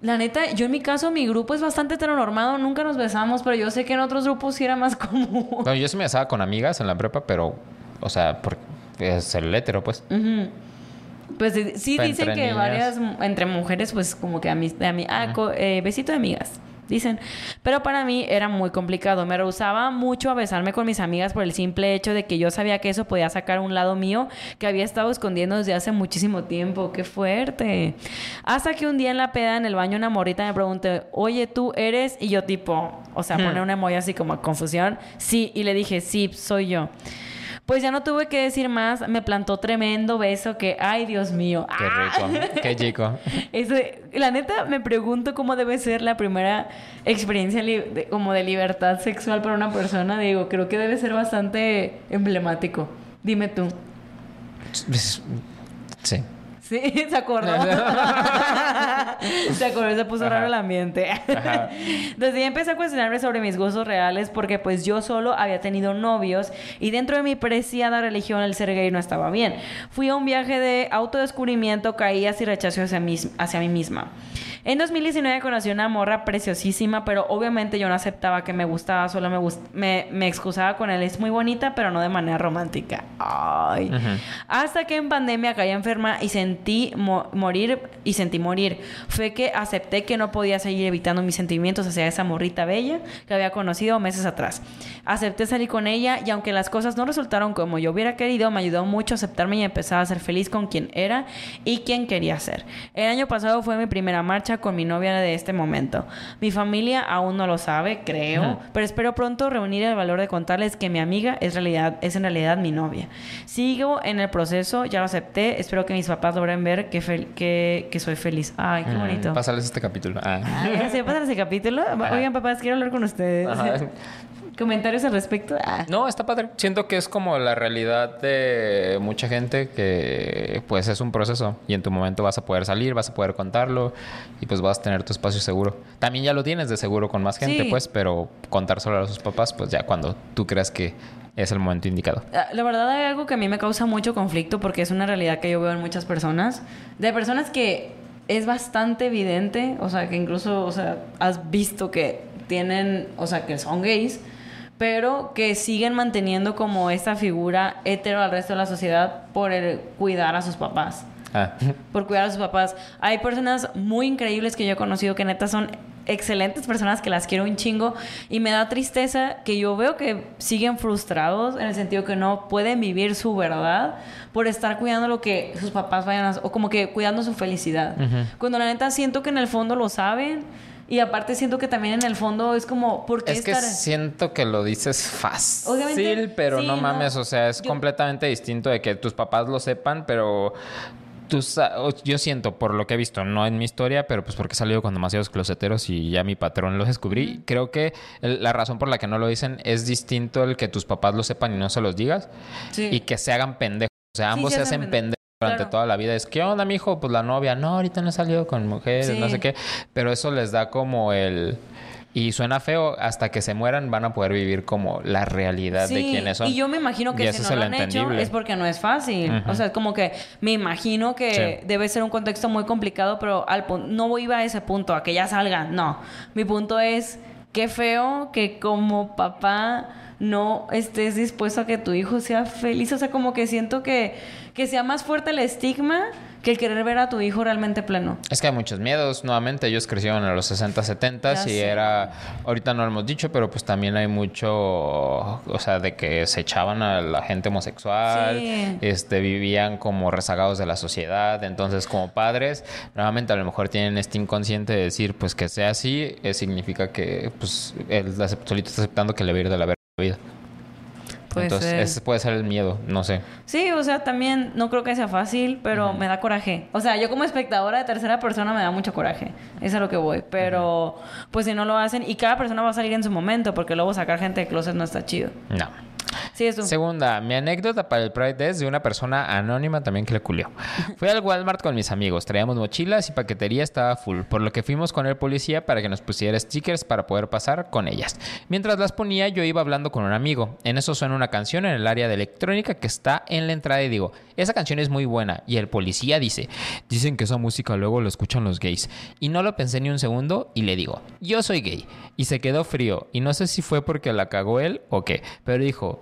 La neta, yo en mi caso, mi grupo es bastante heteronormado, nunca nos besamos, pero yo sé que en otros grupos sí era más común. No, yo sí me besaba con amigas en la prepa, pero, o sea, porque es el hétero, pues. Pues sí dicen que niñas. varias, entre mujeres, pues como que a mí, de ami- ah, eh, besito de amigas, dicen. Pero para mí era muy complicado. Me rehusaba mucho a besarme con mis amigas por el simple hecho de que yo sabía que eso podía sacar un lado mío que había estado escondiendo desde hace muchísimo tiempo. ¡Qué fuerte! Hasta que un día en la peda, en el baño, una morrita me preguntó, oye, ¿tú eres? Y yo tipo, o sea, pone una emoji así como confusión. Sí, y le dije, sí, soy yo. Pues ya no tuve que decir más, me plantó tremendo beso que, ay Dios mío. Qué ¡Ah! rico, qué chico. La neta me pregunto cómo debe ser la primera experiencia de- como de libertad sexual para una persona. Digo, creo que debe ser bastante emblemático. Dime tú. Sí. Sí, se acordó. se acordó, se puso Ajá. raro el ambiente. Desde ahí empecé a cuestionarme sobre mis gustos reales porque pues yo solo había tenido novios y dentro de mi preciada religión el ser gay no estaba bien. Fui a un viaje de autodescubrimiento, caídas y rechazo hacia mí, hacia mí misma. En 2019 conocí una morra preciosísima, pero obviamente yo no aceptaba que me gustaba, solo me, gust- me, me excusaba con él. Es muy bonita, pero no de manera romántica. Ay. Hasta que en pandemia caí enferma y sentí mo- morir y sentí morir. Fue que acepté que no podía seguir evitando mis sentimientos hacia esa morrita bella que había conocido meses atrás. Acepté salir con ella y aunque las cosas no resultaron como yo hubiera querido, me ayudó mucho a aceptarme y empezar a ser feliz con quien era y quien quería ser. El año pasado fue mi primera marcha con mi novia de este momento. Mi familia aún no lo sabe, creo, pero espero pronto reunir el valor de contarles que mi amiga es, realidad, es en realidad mi novia. Sigo en el proceso, ya lo acepté, espero que mis papás logren ver que, que, que soy feliz. Ay, qué Mm, bonito. Pásales este capítulo. Ah. Ya se pasa ese capítulo. Oigan, papás, quiero hablar con ustedes. Ajá. ¿Comentarios al respecto? Ah. No, está padre. Siento que es como la realidad de mucha gente que pues es un proceso y en tu momento vas a poder salir, vas a poder contarlo y pues vas a tener tu espacio seguro. También ya lo tienes de seguro con más gente, Sí. pues, pero contar solo a sus papás, pues ya cuando tú creas que es el momento indicado. Ah, La verdad hay algo que a mí me causa mucho conflicto porque es una realidad que yo veo en muchas personas. De personas que es bastante evidente, o sea, que incluso, o sea, has visto que tienen, o sea, que son gays, pero que siguen manteniendo como esta figura hetero al resto de la sociedad por el cuidar a sus papás Ah. por cuidar a sus papás. Hay personas muy increíbles que yo he conocido que neta son excelentes personas que las quiero un chingo y me da tristeza que yo veo que siguen frustrados en el sentido que no pueden vivir su verdad por estar cuidando lo que sus papás vayan a o como que cuidando su felicidad. Ujú. Cuando la neta siento que en el fondo lo saben, Y aparte siento que también en el fondo es como, ¿por qué Es que siento que lo dices fácil, Obviamente, pero sí, no no. mames, o sea, es Yo- completamente distinto de que tus papás lo sepan, pero yo siento por lo que he visto, no en mi historia, pero pues porque he salido con demasiados closeteros y ya mi patrón los descubrí. Creo que la razón por la que no lo dicen es distinto el que tus papás lo sepan y no se los digas Sí. y que se hagan pendejos. O sea, Sí, ambos se se hacen pendejos durante claro. toda la vida. Es, ¿qué onda, mijo? Pues la novia, no, ahorita no he salido con mujeres, no sé qué. Pero eso les da como el... Y suena feo, hasta que se mueran van a poder vivir como la realidad de quiénes son. Y yo me imagino que Y si eso no es lo han hecho es porque no es fácil. O sea, es como que me imagino que Sí. debe ser un contexto muy complicado, pero al no iba a ese punto, a que ya salgan. No. Mi punto es, qué feo que como papá no estés dispuesto a que tu hijo sea feliz. O sea, como que siento que, que sea más fuerte el estigma que el querer ver a tu hijo realmente pleno. Es que hay muchos miedos. Nuevamente, ellos crecieron en los 60, 70 Ya y era. Ahorita no lo hemos dicho, pero pues también hay mucho. O sea, de que se echaban a la gente homosexual. Sí. Este, vivían como rezagados de la sociedad. Entonces, como padres, nuevamente a lo mejor tienen este inconsciente de decir, pues que sea así, eh, significa que, pues, él solito está aceptando que le va a ir de la verga la vida. Puede Entonces, ser. ese puede ser el miedo, no sé. Sí, o sea, también no creo que sea fácil, pero me da coraje. O sea, yo como espectadora de tercera persona me da mucho coraje. Es a lo que voy. Pero, pues si no lo hacen, y cada persona va a salir en su momento, porque luego sacar gente de closet no está chido. No. Sí, eso. Segunda, mi anécdota para el Pride es de una persona anónima también que le culió. Fui al Walmart con mis amigos, traíamos mochilas y paquetería estaba full, por lo que fuimos con el policía para que nos pusiera stickers para poder pasar con ellas. Mientras las ponía, yo iba hablando con un amigo. En eso suena una canción en el área de electrónica que está en la entrada y digo, esa canción es muy buena. Y el policía dice, dicen que esa música luego lo escuchan los gays. Y no lo pensé ni un segundo y le digo, yo soy gay. Y se quedó frío. Y no sé si fue porque la cagó él o qué, pero dijo,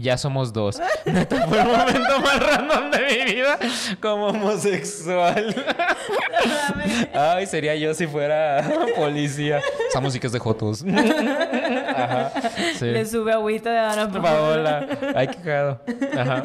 ya somos dos. Neta, fue el momento más random de mi vida como homosexual. Ay, sería yo si fuera policía. Esa música es de Jotos. Ajá. Sí. Le sube agüita de Ana Paola. Ay, qué cagado. Ajá.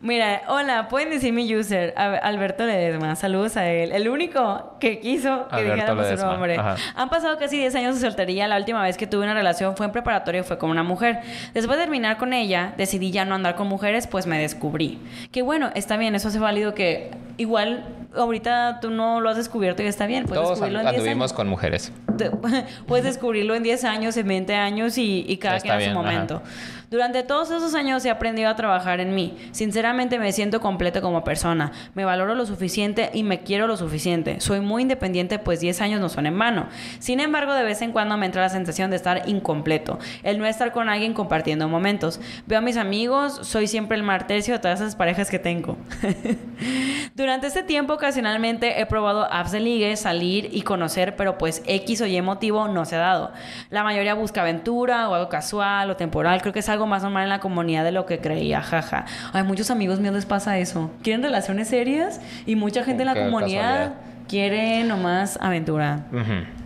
Mira, hola, pueden decir mi user, Alberto Ledesma. Saludos a él. El único que quiso que dijéramos su nombre. ajá. Han pasado casi 10 años de soltería. La última vez que tuve una relación fue en preparatorio y fue con una mujer. Después de terminar con ella, decidí ya no andar con mujeres, pues me descubrí. Que bueno, está bien, eso hace válido que igual ahorita tú no lo has descubierto y está bien. Puedes Todos descubrirlo en 10 anduvimos años. con mujeres. Puedes descubrirlo en 10 años, en 20 años y, y cada Está quien a su bien, ajá. momento. Durante todos esos años he aprendido a trabajar en mí. Sinceramente me siento completo como persona. Me valoro lo suficiente y me quiero lo suficiente. Soy muy independiente, pues 10 años no son en vano. Sin embargo, de vez en cuando me entra la sensación de estar incompleto. El no estar con alguien compartiendo momentos. Veo a mis amigos, soy siempre el martercio de todas esas parejas que tengo. Durante este tiempo ocasionalmente he probado apps de ligue, salir y conocer, pero pues X o Y motivo no se ha dado. La mayoría busca aventura o algo casual o temporal. Creo que es algo más normal en la comunidad de lo que creía, jaja. Hay muchos amigos míos les pasa eso. Quieren relaciones serias y mucha gente en la comunidad casualidad. quiere nomás aventura. Ujú.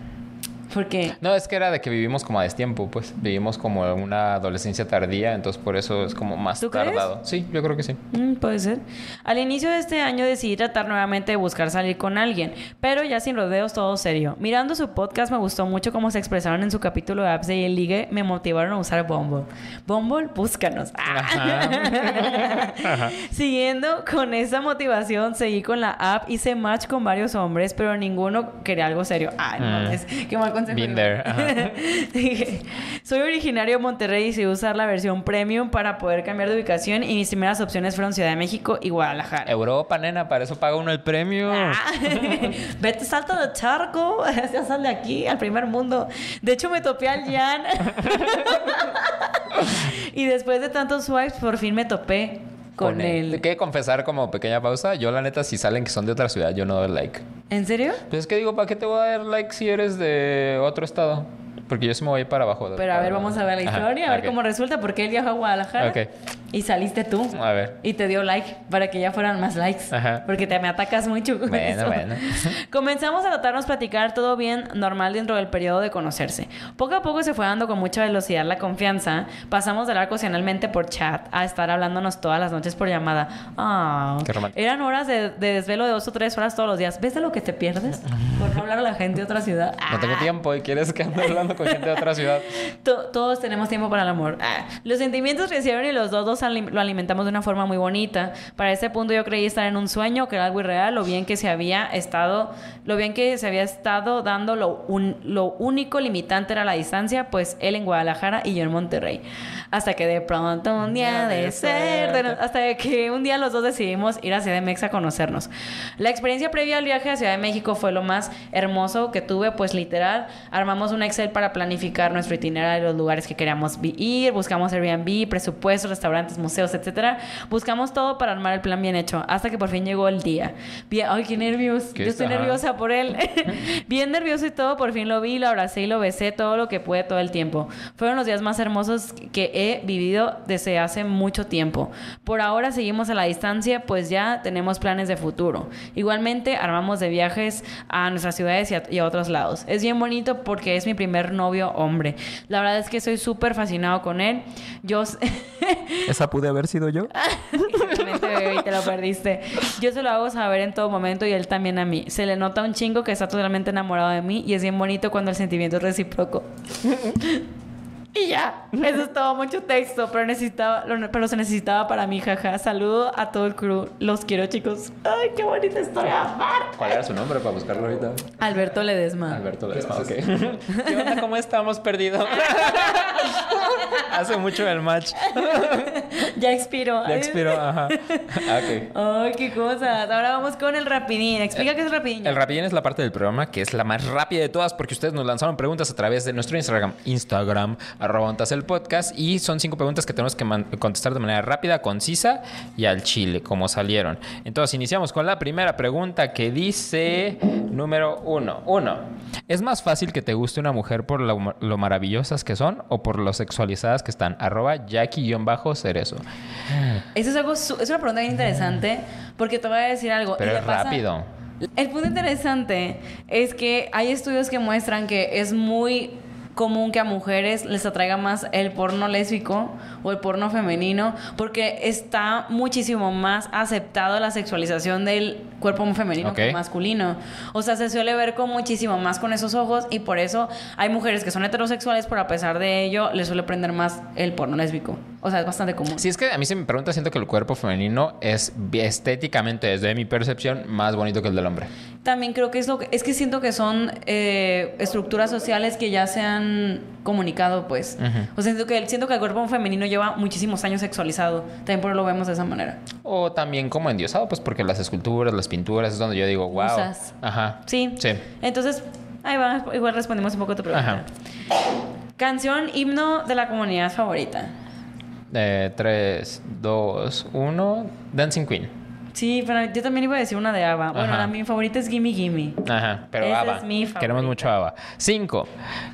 Porque No, es que era de que vivimos como a destiempo, pues. Vivimos como una adolescencia tardía, entonces por eso es como más ¿Tú crees? tardado. Sí, yo creo que sí. Mm, puede ser. Al inicio de este año decidí tratar nuevamente de buscar salir con alguien, pero ya sin rodeos, todo serio. Mirando su podcast me gustó mucho cómo se expresaron en su capítulo de apps de el ligue, me motivaron a usar Bumble. Bumble, búscanos. Siguiendo con esa motivación, seguí con la app, hice match con varios hombres, pero ninguno quería algo serio. Ay, no Mm. mames, qué mal consejo. Been there, ajá. Dije, soy originario de Monterrey y sé usar la versión premium para poder cambiar de ubicación y mis primeras opciones fueron Ciudad de México y Guadalajara. Europa, nena, para eso paga uno el premio. Ah, Vete, salta de charco, ya sal de aquí, al primer mundo. De hecho, me topé al Jan. y después de tantos swipes, por fin me topé con, él. Hay que confesar como pequeña pausa. Yo, la neta, si salen que son de otra ciudad, yo no doy like. ¿En serio? Pues es que digo, ¿para qué te voy a dar like si eres de otro estado? Porque yo sí me voy para abajo. Pero a ver, vamos a ver la Ajá, historia, a ver ok. cómo resulta, porque él viajó a Guadalajara. Ok. Y saliste tú. A ver. Y te dio like para que ya fueran más likes. Ajá. Porque te me atacas mucho. con Bueno, eso. bueno. Comenzamos a notarnos platicar todo bien normal dentro del periodo de conocerse. Poco a poco se fue dando con mucha velocidad la confianza. Pasamos de hablar ocasionalmente por chat a estar hablándonos todas las noches por llamada. Ah, Qué romántico. eran horas de, de desvelo de dos o tres horas todos los días. ¿Ves de lo que te pierdes? Por no hablar a la gente de otra ciudad. No tengo Ah. tiempo y quieres que ande hablando con gente de otra ciudad. To- todos tenemos tiempo para el amor. Ah, Los sentimientos crecieron y los dos, dos lo alimentamos de una forma muy bonita. Para ese punto yo creí estar en un sueño, que era algo irreal, lo bien que se había estado, lo bien que se había estado dando, lo, un- lo único limitante era la distancia, pues él en Guadalajara y yo en Monterrey. Hasta que de pronto un día de ser, de no- hasta que un día los dos decidimos ir a CDMX a conocernos. La experiencia previa al viaje a Ciudad de México fue lo más hermoso que tuve, pues literal, armamos un Excel para planificar nuestro itinerario, los lugares que queríamos ir, buscamos Airbnb, presupuestos, restaurantes, museos, etcétera. Buscamos todo para armar el plan bien hecho, hasta que por fin llegó el día. Bien, ay, qué nervios. ¿Qué Yo estoy nerviosa por él. bien nervioso y todo, por fin lo vi, lo abracé y lo besé todo lo que pude todo el tiempo. Fueron los días más hermosos que he vivido desde hace mucho tiempo. Por ahora seguimos a la distancia, pues ya tenemos planes de futuro. Igualmente armamos de viajes a nuestras ciudades y a, y a otros lados. Es bien bonito porque es mi primer novio hombre. La verdad es que soy súper fascinado con él. Yo... ¿Esa pude haber sido yo? Y te lo perdiste. Yo se lo hago saber en todo momento y él también a mí. Se le nota un chingo que está totalmente enamorado de mí y es bien bonito cuando el sentimiento es recíproco. Y ya, eso es todo, mucho texto, pero necesitaba, lo- pero se necesitaba para mí, jaja. Saludo a todo el crew, los quiero chicos. Ay, qué bonita historia. ¿Cuál era su nombre para buscarlo ahorita? Alberto Ledesma. Alberto Ledesma, ok. ¿Qué onda? ¿Cómo estamos perdidos? Hace mucho el match. Ya expiró. Ya expiró, ajá. Ah, ok. Ay, qué cosas. Ahora vamos con el rapidín. Explica qué es el rapidín. El rapidín es la parte del programa que es la más rápida de todas porque ustedes nos lanzaron preguntas a través de nuestro Instagram, Instagram, arroba el podcast y son cinco preguntas que tenemos que contestar de manera rápida, concisa y al chile, como salieron. Entonces iniciamos con la primera pregunta que dice número uno. Uno, ¿es más fácil que te guste una mujer por lo, lo maravillosas que son o por lo sexualizadas que están? Arroba Jackie-Cerezo. Eso es algo, es una pregunta bien interesante porque te voy a decir algo. Pero es pasa- rápido. El punto interesante es que hay estudios que muestran que es muy común que a mujeres les atraiga más el porno lésbico o el porno femenino porque está muchísimo más aceptado la sexualización del cuerpo femenino que Ok. masculino. O sea, se suele ver con muchísimo más con esos ojos y por eso hay mujeres que son heterosexuales, pero a pesar de ello les suele prender más el porno lésbico. O sea, es bastante común. Si es que a mí se me pregunta, siento que el cuerpo femenino es estéticamente, desde mi percepción, más bonito que el del hombre. También creo que es lo que, es que siento que son eh, estructuras sociales que ya se han comunicado, pues. O sea, siento que, siento que el cuerpo femenino lleva muchísimos años sexualizado. También por lo vemos de esa manera. O también como endiosado, pues porque las esculturas, las pinturas es donde yo digo, wow. Musas. Ajá. Sí. Sí. Entonces, ahí va, igual respondimos un poco a tu pregunta. Ajá. Canción, himno de la comunidad favorita. Eh, 3, 2, 1. Dancing Queen. Sí, pero yo también iba a decir una de Ava. Bueno, Ajá. la mi favorita es Gimme Gimme. Ajá, pero Esa es mi favorita. Queremos mucho ABBA. 5.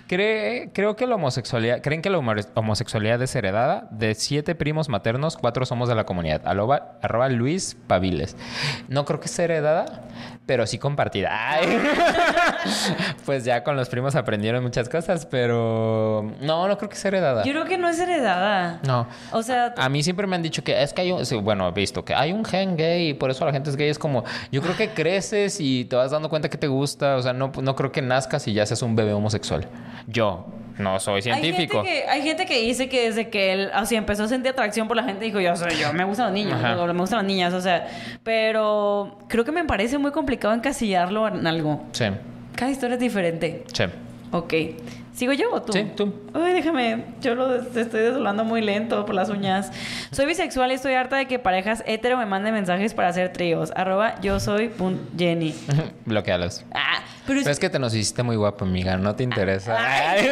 creo que la homosexualidad, ¿creen que la homo- homosexualidad es heredada? De siete primos maternos, cuatro somos de la comunidad. Arroba, arroba Luis Paviles. No creo que sea heredada, pero sí compartida. Ay. pues ya con los primos aprendieron muchas cosas, pero no, no creo que sea heredada. Yo creo que no es heredada. No. O sea, A mí siempre me han dicho que es que hay un, bueno, he visto que hay un gen gay por eso la gente es gay. Es como, yo creo que creces y te vas dando cuenta que te gusta. O sea, no, no creo que nazcas y ya seas un bebé homosexual. Yo no soy científico. Hay gente, que, hay gente que dice que desde que él así empezó a sentir atracción por la gente, dijo, yo soy yo, me gustan los niños, me gustan las niñas, o sea, pero creo que me parece muy complicado encasillarlo en algo. Sí, Cada historia es diferente. sí. Ok. ¿Sigo yo o tú? Sí, tú. Uy, déjame. Yo lo estoy desolando muy lento por las uñas. Soy bisexual y estoy harta de que parejas hetero me manden mensajes para hacer tríos. Arroba yo soy Jenny. Bloquealos. Ah, pero es- Pero es que te nos hiciste muy guapo, amiga. No te interesa. Ay.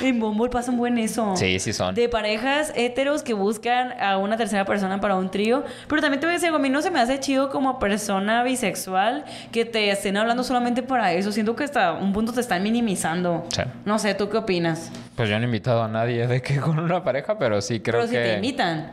en Bumble pasa un buen eso. Sí, sí son. De parejas heteros que buscan a una tercera persona para un trío. Pero también te voy a decir, a mí no se me hace chido como persona bisexual que te estén hablando solamente para eso. Siento que hasta un punto te están minimizando. Sí. No sé, ¿tú qué opinas? Pues yo no he invitado a nadie de que con una pareja, pero sí creo Pero si que. te invitan.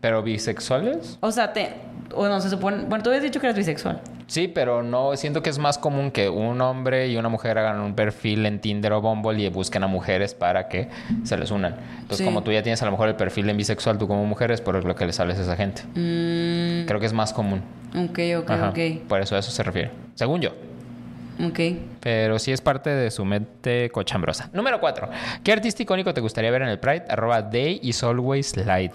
¿Pero bisexuales? O sea, te... O no, se supone... Bueno, tú habías dicho que eres bisexual. Sí, pero no, siento que es más común que un hombre y una mujer hagan un perfil en Tinder o Bumble y busquen a mujeres para que se les unan. Entonces, Sí. como tú ya tienes a lo mejor el perfil en bisexual, tú como mujer es por lo que les hables a esa gente. Mm, Creo que es más común. ok, ok, Ajá. ok. Por eso a eso se refiere. Según yo. Ok. Pero sí es parte de su mente cochambrosa. Número 4. ¿Qué artista icónico te gustaría ver en el Pride? Arroba Day is always light.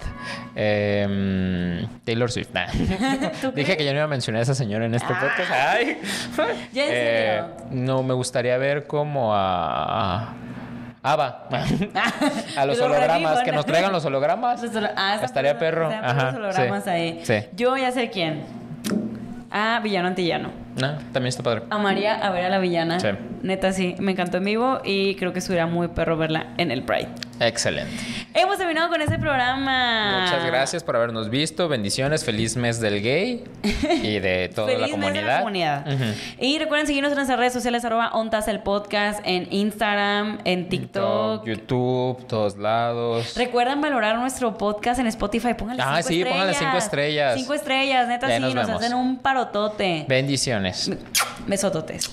Em, Taylor Swift. Nah. ¿Tú Dije que yo no iba a mencionar a esa señora en este podcast. Ay. ¿Ya en Eh, serio? no, me gustaría ver como a... Ava. a los hologramas. Que nos traigan los hologramas. Los holo- ah, Estaría perro. Ajá. puros hologramas sí. ahí. Sí. Yo ya sé quién. Ah, Villano Antillano. No, también está padre. Amaría a ver a la villana. Sí. Neta, sí. Me encantó en vivo y creo que estuviera muy perro verla en el Pride. Excelente. Hemos terminado con este programa. Muchas gracias por habernos visto. Bendiciones. Feliz mes del gay y de toda Feliz la mes de comunidad. la comunidad. Y recuerden seguirnos en nuestras redes sociales, arroba ontas el podcast, en Instagram, en TikTok. YouTube, todos lados. Recuerden valorar nuestro podcast en Spotify. Pónganle Ah, cinco sí, estrellas. pónganle cinco estrellas. Cinco estrellas, neta, Ya sí, nos nos hacen un parotote. Bendiciones. Besototes.